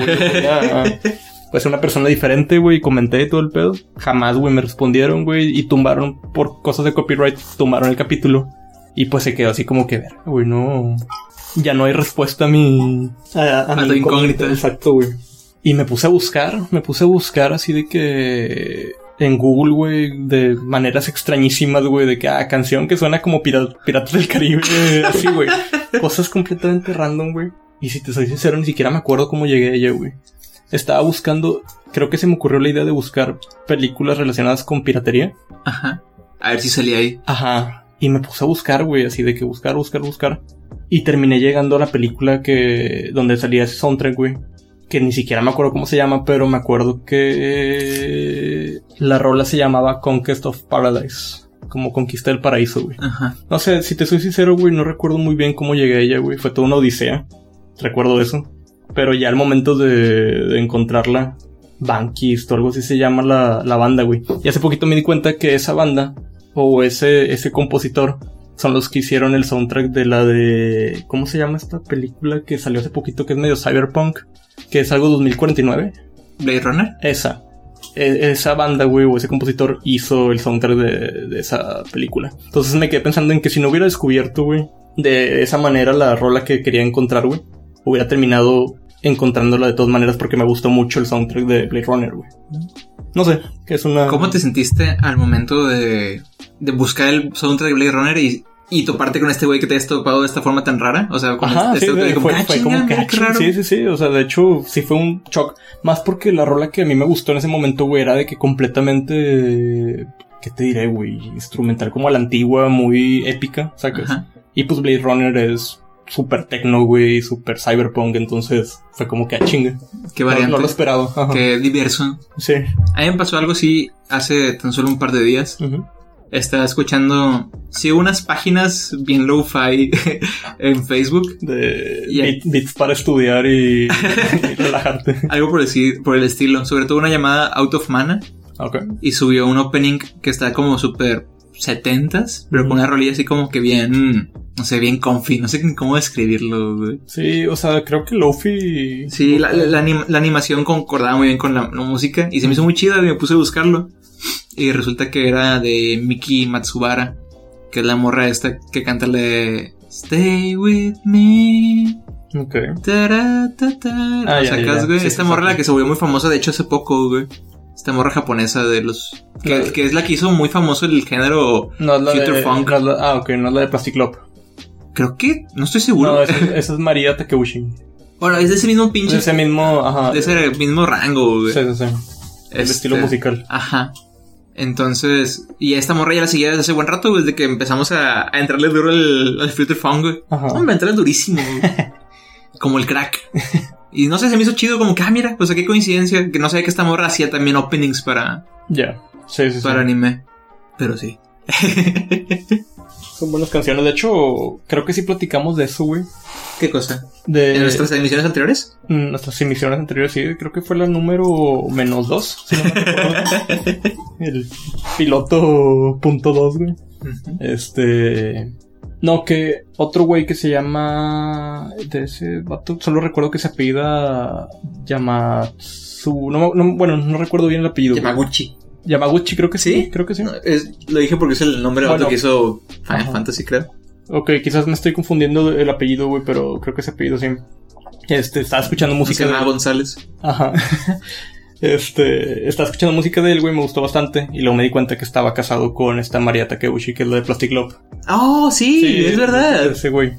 A- pues una persona diferente, güey, y comenté todo el pedo. Jamás, güey, me respondieron, güey, y tumbaron por cosas de copyright, tumbaron el capítulo. Y pues se quedó así como que, verga, güey, no. Ya no hay respuesta a mi. A, A tu incógnita. Exacto, güey. Y me puse a buscar, me puse a buscar así de que. En Google, güey, de maneras extrañísimas, güey, de que, ah, canción que suena como Pira- Piratas del Caribe, así, güey. Cosas completamente random, güey. Y si te soy sincero, ni siquiera me acuerdo cómo llegué a ella, güey. Estaba buscando, creo que se me ocurrió la idea de buscar películas relacionadas con piratería. Ajá. A ver si salía ahí. Ajá. Y me puse a buscar, güey, así de que buscar, buscar, buscar. Y terminé llegando a la película que. donde salía ese soundtrack, güey. Que ni siquiera me acuerdo cómo se llama, pero me acuerdo que. La rola se llamaba Conquest of Paradise. Como conquista del paraíso, güey. Ajá. No sé, si te soy sincero, güey, no recuerdo muy bien cómo llegué a ella, güey. Fue toda una odisea. Recuerdo eso. Pero ya al momento de, de encontrarla, Bankist o algo así se llama la, la banda, güey. Y hace poquito me di cuenta que esa banda, o ese, ese compositor, son los que hicieron el soundtrack de la de... ¿Cómo se llama esta película que salió hace poquito que es medio cyberpunk? Que es algo 2049. Blade Runner. Esa. E- esa banda, güey, o ese compositor hizo el soundtrack de, de esa película. Entonces me quedé pensando en que si no hubiera descubierto, güey, de esa manera la rola que quería encontrar, güey, hubiera terminado encontrándola de todas maneras porque me gustó mucho el soundtrack de Blade Runner, güey. No sé, que es una... ¿Cómo te sentiste al momento de, de buscar el soundtrack de Blade Runner y, y toparte con este güey que te has topado de esta forma tan rara? O sea, con Ajá, este sí, este- como, fue, ah, fue como que, mira ah, raro. sí, sí, sí, o sea, de hecho, sí fue un shock, más porque la rola que a mí me gustó en ese momento, güey, era de que completamente, ¿qué te diré, güey? Instrumental como a la antigua, muy épica, ¿sacas? Ajá. Y pues Blade Runner es súper techno, güey, súper cyberpunk, entonces fue como que a chinga. Qué variante. no lo esperaba. Ajá. Qué diverso. Sí. A mí me pasó algo así hace tan solo un par de días. Ujú. Estaba escuchando, sí, unas páginas bien low-fi en Facebook. De Y ahí- beat- beats para estudiar y, y relajarte. Algo por decir, por el estilo. Sobre todo una llamada Out of Mana. Ok. Y subió un opening que está como súper setentas, pero con una rolilla así como que bien, no sé, bien comfy. No sé cómo describirlo, güey. Sí, o sea, creo que Lofi. Sí, la, la- la anim- la animación concordaba muy bien con la, música y se me hizo muy chida y me puse a buscarlo. Y resulta que era de Miki Matsubara, que es la morra esta que canta la de Stay with me. Ok. Tara, ta, ta. Ah, ¿Lo ya, ya, ya. güey? Sí, Esta sí, morra sí. la que se volvió muy famosa, de hecho, hace poco, güey. Esta morra japonesa de los... Que, que es la que hizo muy famoso el género... No es la Future de. Funk. no es la- ah, ok, no es la de Plastic Love. Creo que... No estoy seguro. No, esa, esa es María Takeuchi. bueno, es de ese mismo pinche... ese mismo. Ajá. de ese mismo rango, güey. Sí, sí, sí. El Este, estilo musical. Ajá. Entonces, y a esta morra ya la seguía desde hace buen rato, güey, desde que empezamos a, a entrarle duro al, al Future Funk, güey. Ajá. No, me entré durísimo, güey. Como el crack. Y no sé, se me hizo chido, como que, ah, mira, pues qué coincidencia, que no sabía que esta morra hacía también openings para, Ya. Sí, sí, sí. para anime. Pero sí. Son buenas canciones. De hecho, creo que sí platicamos de eso, güey. ¿Qué cosa? De ¿En nuestras emisiones anteriores? mm, nuestras emisiones anteriores, sí. Creo que fue la número menos dos. si no me recuerdo. El piloto punto dos, güey. Este. No, que otro güey que se llama. De ese vato. Solo recuerdo que se apellida. Yamatsu. No, no, bueno, no recuerdo bien el apellido. güey. Yamaguchi. Yamaguchi, creo que sí. ¿Sí? Creo que sí. No, es- lo dije porque es el nombre del Bueno. vato que hizo Final Ajá. Fantasy, creo. Ok, quizás me estoy confundiendo el apellido, güey, pero creo que ese apellido sí. Este, estaba escuchando música de González. Ajá. Este, estaba escuchando música de él, güey, me gustó bastante. Y luego me di cuenta que estaba casado con esta María Takeuchi, que es la de Plastic Love. Oh, sí, es verdad. Ese güey.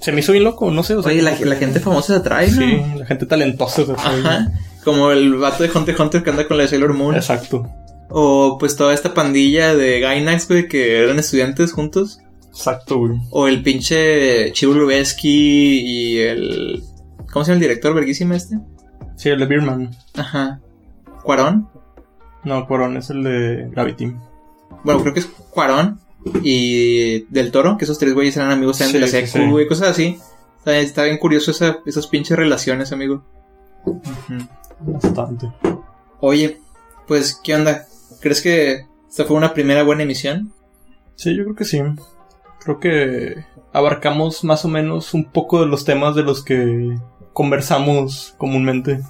Se me hizo bien loco, no sé. O sea, Oye, la, gente famosa se atrae, ¿no? Sí, la gente talentosa. se fue, Ajá. Como el vato de Hunter x Hunter que anda con la de Sailor Moon. Exacto. O pues toda esta pandilla de Gainax, güey, que eran estudiantes juntos. Exacto, güey. O el pinche Chivo Lubeski y el... ¿Cómo se llama el director verguísima este? Sí, el de Beerman. Ajá. Cuarón. No, Cuarón es el de Gravity. Bueno, creo que es Cuarón. Y Del Toro, que esos tres güeyes eran amigos también de Sí, la sí, secu, sí. güey, cosas así. Está, está bien curioso esa, esas pinches relaciones, amigo. Bastante. Oye, pues, ¿qué onda? ¿Crees que esta fue una primera buena emisión? Sí, yo creo que sí. Creo que abarcamos más o menos un poco de los temas de los que conversamos comúnmente.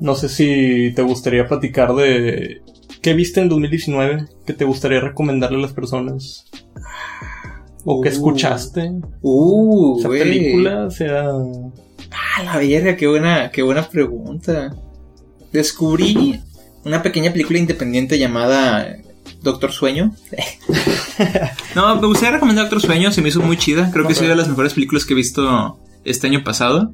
No sé si te gustaría platicar de qué viste en 2019 que te gustaría recomendarle a las personas. O que Uh. escuchaste. Uh, Esa güey. película, sea... Ah, la verga, qué buena, qué buena pregunta. Descubrí una pequeña película independiente llamada Doctor Sueño. no, me gustaría recomendar Doctor Sueño, se me hizo muy chida. Creo que es una de las mejores películas que he visto este año pasado.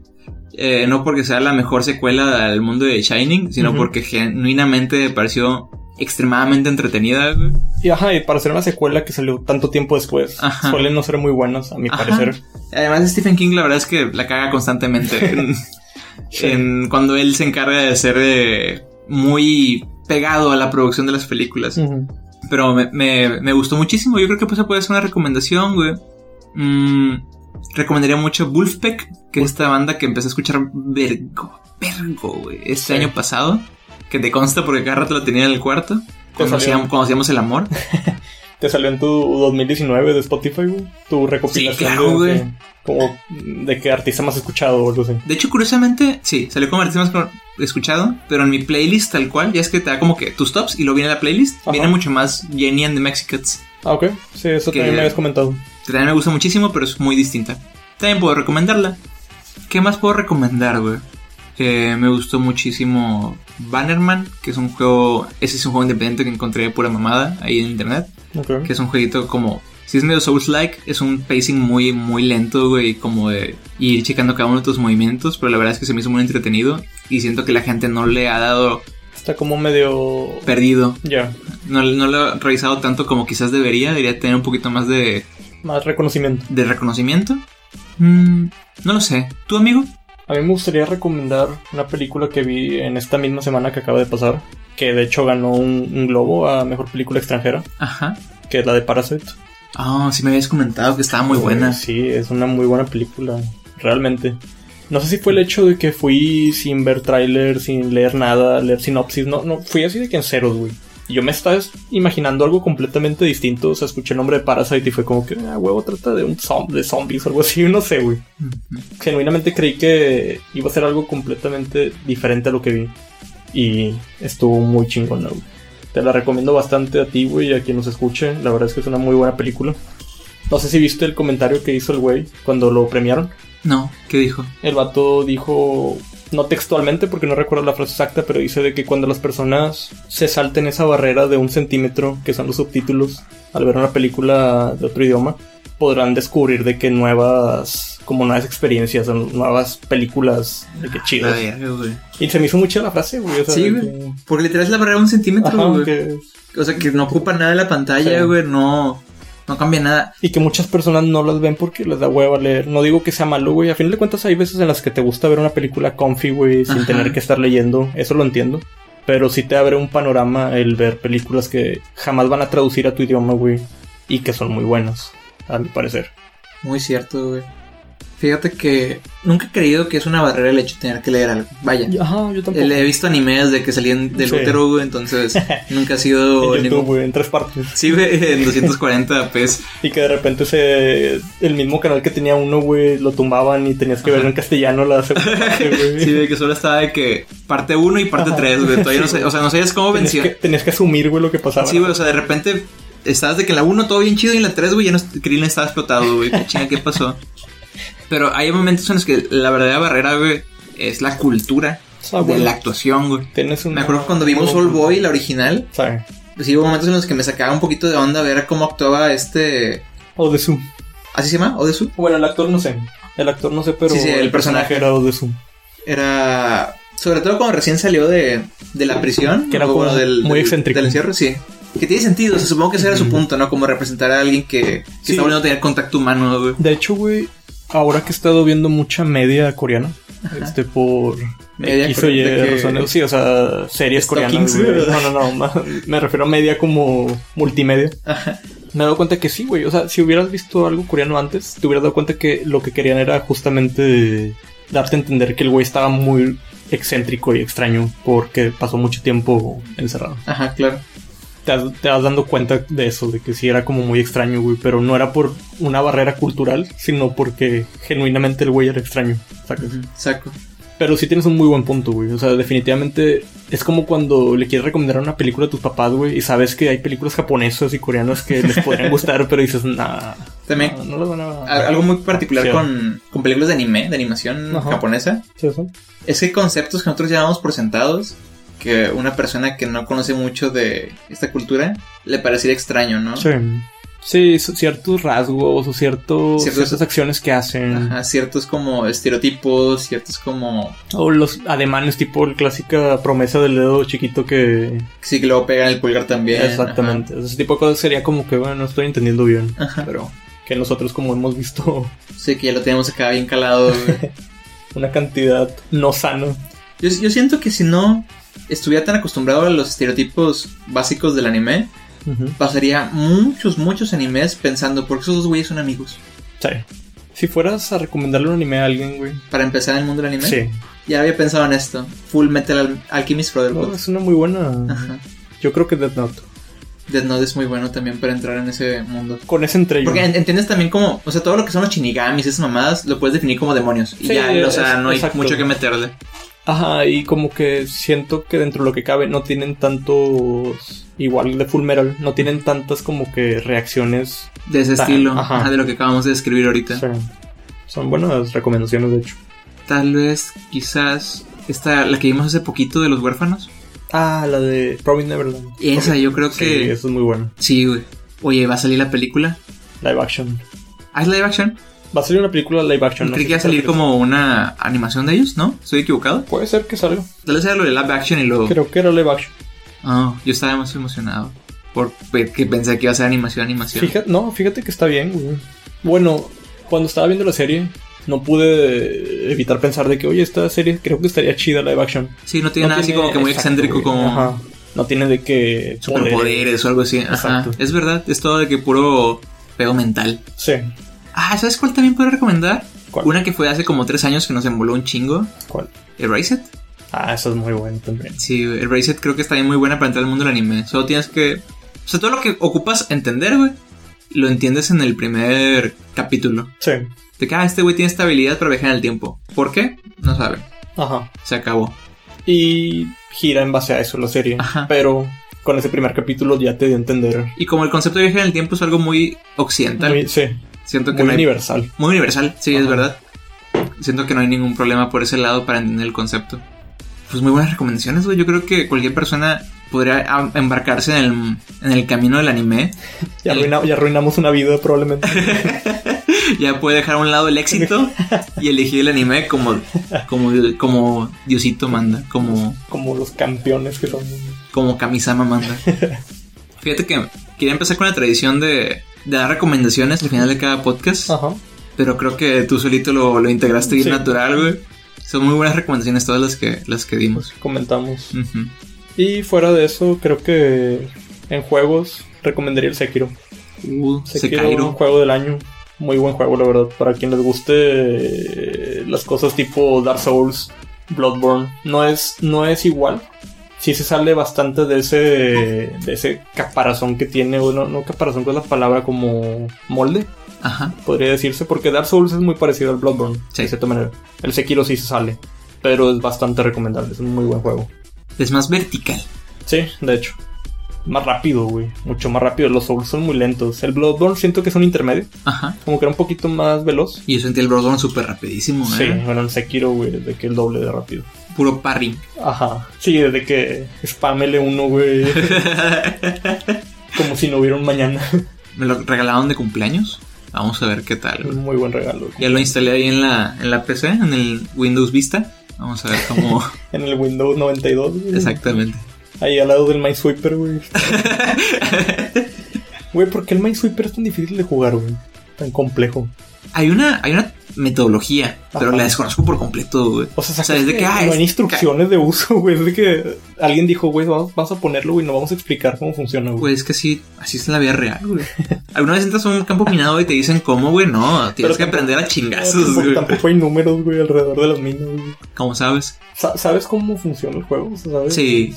Eh, no porque sea la mejor secuela del mundo de Shining, sino porque genuinamente me pareció extremadamente entretenida, güey. Y ajá, y para ser una secuela que salió tanto tiempo después, Ajá. suelen no ser muy buenas, a mi Ajá. parecer. Además, Stephen King, la verdad es que la caga constantemente. en, Sí. en cuando él se encarga de ser eh, muy pegado a la producción de las películas. Pero me, me, me gustó muchísimo. Yo creo que pues puede ser una recomendación, güey. Mm, recomendaría mucho Wolfpack, que es esta banda que empecé a escuchar vergo, vergo, güey, este Sí. año pasado. Que te consta porque cada rato lo tenía en el cuarto. Cuando hacíamos, cuando hacíamos el amor. Te salió en tu 2019 de Spotify, güey. Tu recopilación claro, de, güey. de- como de qué artista más escuchado o algo así. De hecho, curiosamente, sí, salió como artista más escuchado, pero en mi playlist tal cual, ya es que te da como que tus tops y lo viene la playlist, Ajá. viene mucho más Jenny and the Mexicans. Ah, ok. Sí, eso Que- también me habías comentado. También me gusta muchísimo, pero es muy distinta. También puedo recomendarla. ¿Qué más puedo recomendar, güey? Eh, me gustó muchísimo Bannerman, que es un juego, ese es un juego independiente que encontré de pura mamada ahí en internet, Ok. que es un jueguito como, si es medio Souls-like, es un pacing muy, muy lento, güey, como de ir checando cada uno de tus movimientos, pero la verdad es que se me hizo muy entretenido y siento que la gente no le ha dado Está como medio... perdido, Ya. no, no lo ha revisado tanto como quizás debería, debería tener un poquito más de, Más reconocimiento. de reconocimiento. Mm, no lo sé. ¿Tu amigo? A mí me gustaría recomendar una película que vi en esta misma semana que acaba de pasar. Que de hecho ganó un, un globo a mejor película extranjera. Ajá. Que es la de Parasite. Ah, sí me habías comentado que estaba muy buena. Sí, es una muy buena película. Realmente. No sé si fue el hecho de que fui sin ver tráiler, sin leer nada, leer sinopsis. No, no, fui así de que en ceros, güey. Yo me estaba imaginando algo completamente distinto. O sea, escuché el nombre de Parasite y fue como que, ah, huevo, trata de un zom- de zombies o algo así. No sé, güey. Genuinamente creí que iba a ser algo completamente diferente a lo que vi. Y estuvo muy chingón, güey. Te la recomiendo bastante a ti, güey, y a quien nos escuche. La verdad es que es una muy buena película. No sé si viste el comentario que hizo el güey cuando lo premiaron. No, ¿qué dijo? El vato dijo, no textualmente porque no recuerdo la frase exacta, pero dice de que cuando las personas se salten esa barrera de un centímetro, que son los subtítulos, al ver una película de otro idioma, podrán descubrir de que nuevas, como nuevas experiencias, nuevas películas, de que chidas. Y se me hizo mucho la frase, güey. o sea, Sí, güey. que- Porque literal es la barrera de un centímetro, Ajá, güey. que- O sea, que no ocupa nada de la pantalla, Sí. güey. No, no cambia nada. Y que muchas personas no las ven porque les da hueva leer. No digo que sea malo, güey. A fin de cuentas hay veces en las que te gusta ver una película comfy, güey, sin Ajá. tener que estar leyendo. Eso lo entiendo. Pero sí te abre un panorama el ver películas que jamás van a traducir a tu idioma, güey. Y que son muy buenas, a mi parecer. Muy cierto, güey. Fíjate que nunca he creído que es una barrera el hecho de tener que leer algo. Vaya. Ajá, yo tampoco. Le he visto animes de que salían del Sí. útero. Entonces, nunca ha sido en YouTube, ningún... güey, en tres partes. Sí, güey, en 240 p Y que de repente se, el mismo canal que tenía uno, güey, lo tumbaban y tenías que Ajá. verlo en castellano la segunda parte, güey. Sí, de que solo estaba de que parte 1 y parte Ajá. 3, güey. Todavía no sé, o sea, no sabías cómo tenías, que, tenías que asumir, güey, lo que pasaba. Sí, güey, o sea, de repente estabas de que en la 1 todo bien chido y en la 3, güey, ya no, Krillin estaba explotado, güey. ¿Qué chinga, qué pasó? Pero hay momentos en los que la verdadera barrera, güey, es la cultura Ah, de la actuación, güey. Una- Me acuerdo cuando vimos All Boy, la original, Sí. pues sí hubo momentos en los que me sacaba un poquito de onda ver cómo actuaba este... Odesu. ¿Así se llama? ¿Odesu? Bueno, el actor no sé. El actor no sé, pero Sí, sí, el personaje. era Odesu. Era... Sobre todo cuando recién salió de, de la prisión. Que era como bueno, del, muy del- excéntrico. Del encierro, sí. Que tiene sentido, o sea, supongo que ese era su punto, ¿no? Como representar a alguien que, que Sí. está volviendo a tener contacto humano, güey. De hecho, güey, ahora que he estado viendo mucha media coreana, este, por Media razones, sí, o sea, series coreanas, güey. No, no, no, me refiero a media como multimedia. Ajá. Me he dado cuenta que sí, güey. O sea, si hubieras visto algo coreano antes, te hubieras dado cuenta que lo que querían era justamente darte a entender que el güey estaba muy excéntrico y extraño porque pasó mucho tiempo encerrado. Ajá, claro. Te, te vas dando cuenta de eso, de que sí era como muy extraño, güey, pero no era por una barrera cultural, sino porque genuinamente el güey era extraño, ¿sacas? Saco. Pero sí tienes un muy buen punto, güey, o sea, definitivamente es como cuando le quieres recomendar una película a tus papás, güey, y sabes que hay películas japonesas y coreanas que les podrían gustar, pero dices, nah, También no, no las van a... algo muy particular Sí. con, con películas de anime, de animación Ajá. japonesa, Sí, eso. es que conceptos que nosotros llamamos por sentados que una persona que no conoce mucho de esta cultura le parecería extraño, ¿no? Sí. Sí, ciertos rasgos o ciertos, Ciertos- ciertas acciones que hacen. Ajá, ciertos como estereotipos, ciertos como... O los ademanes tipo la clásica promesa del dedo chiquito que... Sí, que luego pegan el pulgar también. Exactamente. Ese tipo de cosas sería como que, bueno, no estoy entendiendo bien. Ajá. Pero que nosotros como hemos visto Ajá. Sí, que ya lo tenemos acá bien calado, una cantidad no sana. Yo, yo siento que si no estuviera tan acostumbrado a los estereotipos básicos del anime, pasaría muchos, muchos animes pensando, ¿por qué esos dos güeyes son amigos? Sí. Si fueras a recomendarle un anime a alguien, güey. Para empezar en el mundo del anime. Sí. Ya había pensado en esto. Full Metal Al- Alchemist Brotherhood. No, es una muy buena. Ajá. Yo creo que Death Note. Death Note es muy bueno también para entrar en ese mundo. Con ese entre. Porque en- entiendes también como, o sea, todo lo que son los shinigamis, esas mamadas, lo puedes definir como demonios. Y Sí, ya, o sea, no hay exacto. mucho que meterle. Ajá, y como que siento que dentro de lo que cabe no tienen tantos. Igual de Full Metal, no tienen tantas como que reacciones. De ese Tan- estilo, ajá. de lo que acabamos de describir ahorita. Son buenas recomendaciones, de hecho. Tal vez, quizás, esta, la que vimos hace poquito de los huérfanos. Ah, la de Probing Neverland. Esa, yo creo Sí, que. esa es muy buena. Sí, güey. Oye, ¿va a salir la película? Live action. ¿Ah, es live action? Va a salir una película live action. no Creí que iba a salir como una animación de ellos, ¿no? ¿Estoy equivocado? Puede ser que salga. Tal vez era lo de live action y luego. Creo que era live action. Ah, yo estaba más emocionado. Porque pensé que iba a ser animación, animación. Fíjate, no, fíjate que está bien, güey. Bueno, cuando estaba viendo la serie, no pude evitar pensar de que, oye, esta serie creo que estaría chida live action. Sí, no tiene No nada así como que muy exacto, excéntrico, como Ajá. No tiene de que. superpoderes o algo así. Ajá. Exacto. Es verdad, es todo de que puro pego mental. Sí. Ah, ¿sabes cuál también puedo recomendar? ¿Cuál? Una que fue hace como tres años que nos emboló un chingo. ¿Cuál? Erased. Ah, eso es muy bueno también. Sí, Erased creo que está bien muy buena para entrar al mundo del anime. Solo tienes que. O sea, todo lo que ocupas entender, güey, lo entiendes en el primer capítulo. Sí. De que, ah, este güey tiene esta habilidad para viajar en el tiempo. ¿Por qué? No saben. Ajá. Se acabó. Y gira en base a eso la serie. Ajá. Pero con ese primer capítulo ya te dio a entender. Y como el concepto de viaje en el tiempo es algo muy occidental, Muy, sí, siento que muy no hay- universal. Muy universal, sí, es verdad. Siento que no hay ningún problema por ese lado para entender el concepto. Pues muy buenas recomendaciones, güey. Yo creo que cualquier persona podría embarcarse en el, en el camino del anime. Ya, El- arruina- ya arruinamos una vida probablemente. Ya puede dejar a un lado el éxito y elegir el anime como, como, como Diosito manda, como, como los campeones que son. como Kamisama manda. Fíjate que quería empezar con la tradición de, de dar recomendaciones al final de cada podcast. Ajá. Pero creo que tú solito lo, lo integraste bien Sí. natural, güey. Son muy buenas recomendaciones todas las que, las que dimos. Comentamos. Y fuera de eso, creo que en juegos recomendaría el Sekiro. Uh, Sekiro, Sekiro. un juego del año. Muy buen juego, la verdad. Para quien les guste eh, las cosas tipo Dark Souls, Bloodborne. No es, no es igual. Sí se sale bastante de ese, de ese caparazón que tiene. Bueno, no caparazón, que es la palabra como molde, Ajá. podría decirse. Porque Dark Souls es muy parecido al Bloodborne, Sí. de cierta manera. El Sekiro sí se sale. Pero es bastante recomendable. Es un muy buen juego. Es más vertical. Sí, de hecho. Más rápido, güey. Mucho más rápido. Los Souls son muy lentos. El Bloodborne siento que es un intermedio. Ajá. Como que era un poquito más veloz. Y yo sentí el Bloodborne súper rapidísimo, Sí, ¿eh? bueno, en Sekiro, güey, desde que el doble de rápido. Puro parry. Ajá. Sí, desde que spam L1, güey. como si no hubiera un mañana. Me lo regalaron de cumpleaños. Vamos a ver qué tal. güey. un muy buen regalo. Ya lo instalé ahí en la, en la PC, en el Windows Vista. Vamos a ver cómo. En el Windows 92, güey. Exactamente. Ahí al lado del Minesweeper, güey. Güey, ¿por qué el Minesweeper es tan difícil de jugar, güey? Tan complejo. Hay una, hay una metodología, pero la desconozco por completo, güey. O sea, O sea, es de que, ah, no hay instrucciones de uso, güey. Es de que alguien dijo, güey, vamos, vamos a ponerlo, güey, no vamos a explicar cómo funciona, güey. Güey, es que sí, así es en la vida real, güey. ¿Alguna vez entras a un campo minado y te dicen cómo, güey? No, tienes Pero que tampoco- aprender a chingazos, güey. tampoco hay números, güey, alrededor de las minas, güey. ¿Cómo sabes? Sa- ¿Sabes cómo funciona el juego? O sea, ¿sabes? Sí,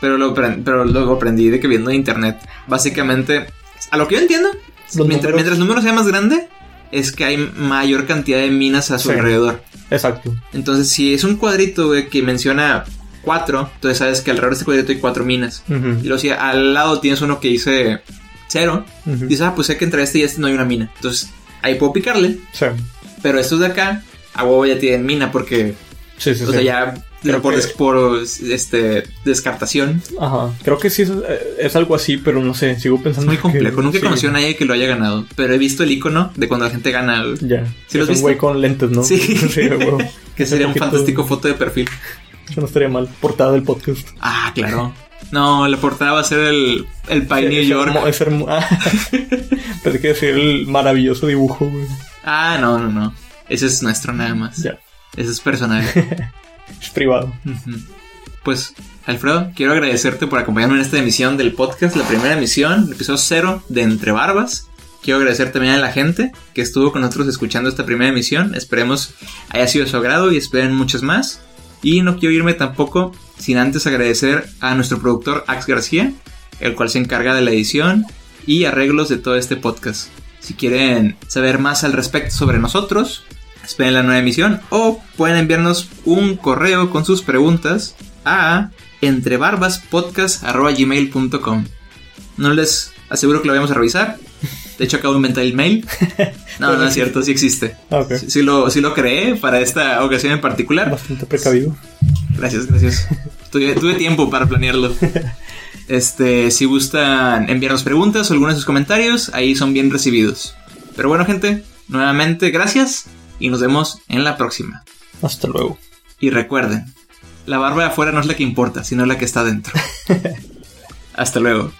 pero lo, apren- pero lo aprendí de que viendo internet. Básicamente, a lo que yo entiendo, mientras, números- mientras el número sea más grande, es que hay mayor cantidad de minas a su Sí. alrededor. Exacto. Entonces, si es un cuadrito, güey, que menciona cuatro, entonces sabes que alrededor de este cuadrito hay cuatro minas. Y luego si al lado tienes uno que dice cero, dices, ah, pues sé que entre este y este no hay una mina. Entonces, ahí puedo picarle. Sí. Pero estos de acá, a huevo ya tienen mina porque Sí, sí, O sí. sea, ya Creo por, que- des- por este, descartación. Ajá. Creo que sí es, eh, es algo así, pero no sé. Sigo Es pensando. muy que- complejo. Nunca he sí. conocido a nadie que lo haya ganado. Pero he visto el icono de cuando la gente gana. Ya. ¿Sí lo es has un güey visto? con lentes, ¿no? Sí. sí huevo. Que Ese sería un fantástico foto de perfil. Eso no estaría mal. Portada del podcast. Ah, claro. No, la portada va a ser el, el Pie New Es York. hermo- Es ah. Pensé que decir el maravilloso dibujo, güey. Ah, no, no, no. Ese es nuestro nada más. Ya. Ese es personal. Es privado. Pues, Alfredo, quiero agradecerte por acompañarme en esta emisión del podcast, la primera emisión, el episodio cero de Entre Barbas. Quiero agradecer también a la gente que estuvo con nosotros escuchando esta primera emisión. Esperemos haya sido de su agrado y esperen muchas más. Y no quiero irme tampoco sin antes agradecer a nuestro productor Ax García, el cual se encarga de la edición y arreglos de todo este podcast. Si quieren saber más al respecto sobre nosotros, esperen la nueva emisión o pueden enviarnos un correo con sus preguntas a entrebarbaspodcast.gmail.com No les aseguro que lo vamos a revisar. De hecho, acabo de inventar el mail. No, no es cierto, sí existe. Ah, ok. Sí, sí lo, sí lo creé para esta ocasión en particular. Bastante precavido. Gracias, gracias. Tuve, tuve tiempo para planearlo. Este, si gustan enviarnos preguntas o algunos de sus comentarios, ahí son bien recibidos. Pero bueno, gente, nuevamente gracias y nos vemos en la próxima. Hasta luego. Y recuerden, la barba de afuera no es la que importa, sino la que está dentro. Hasta luego.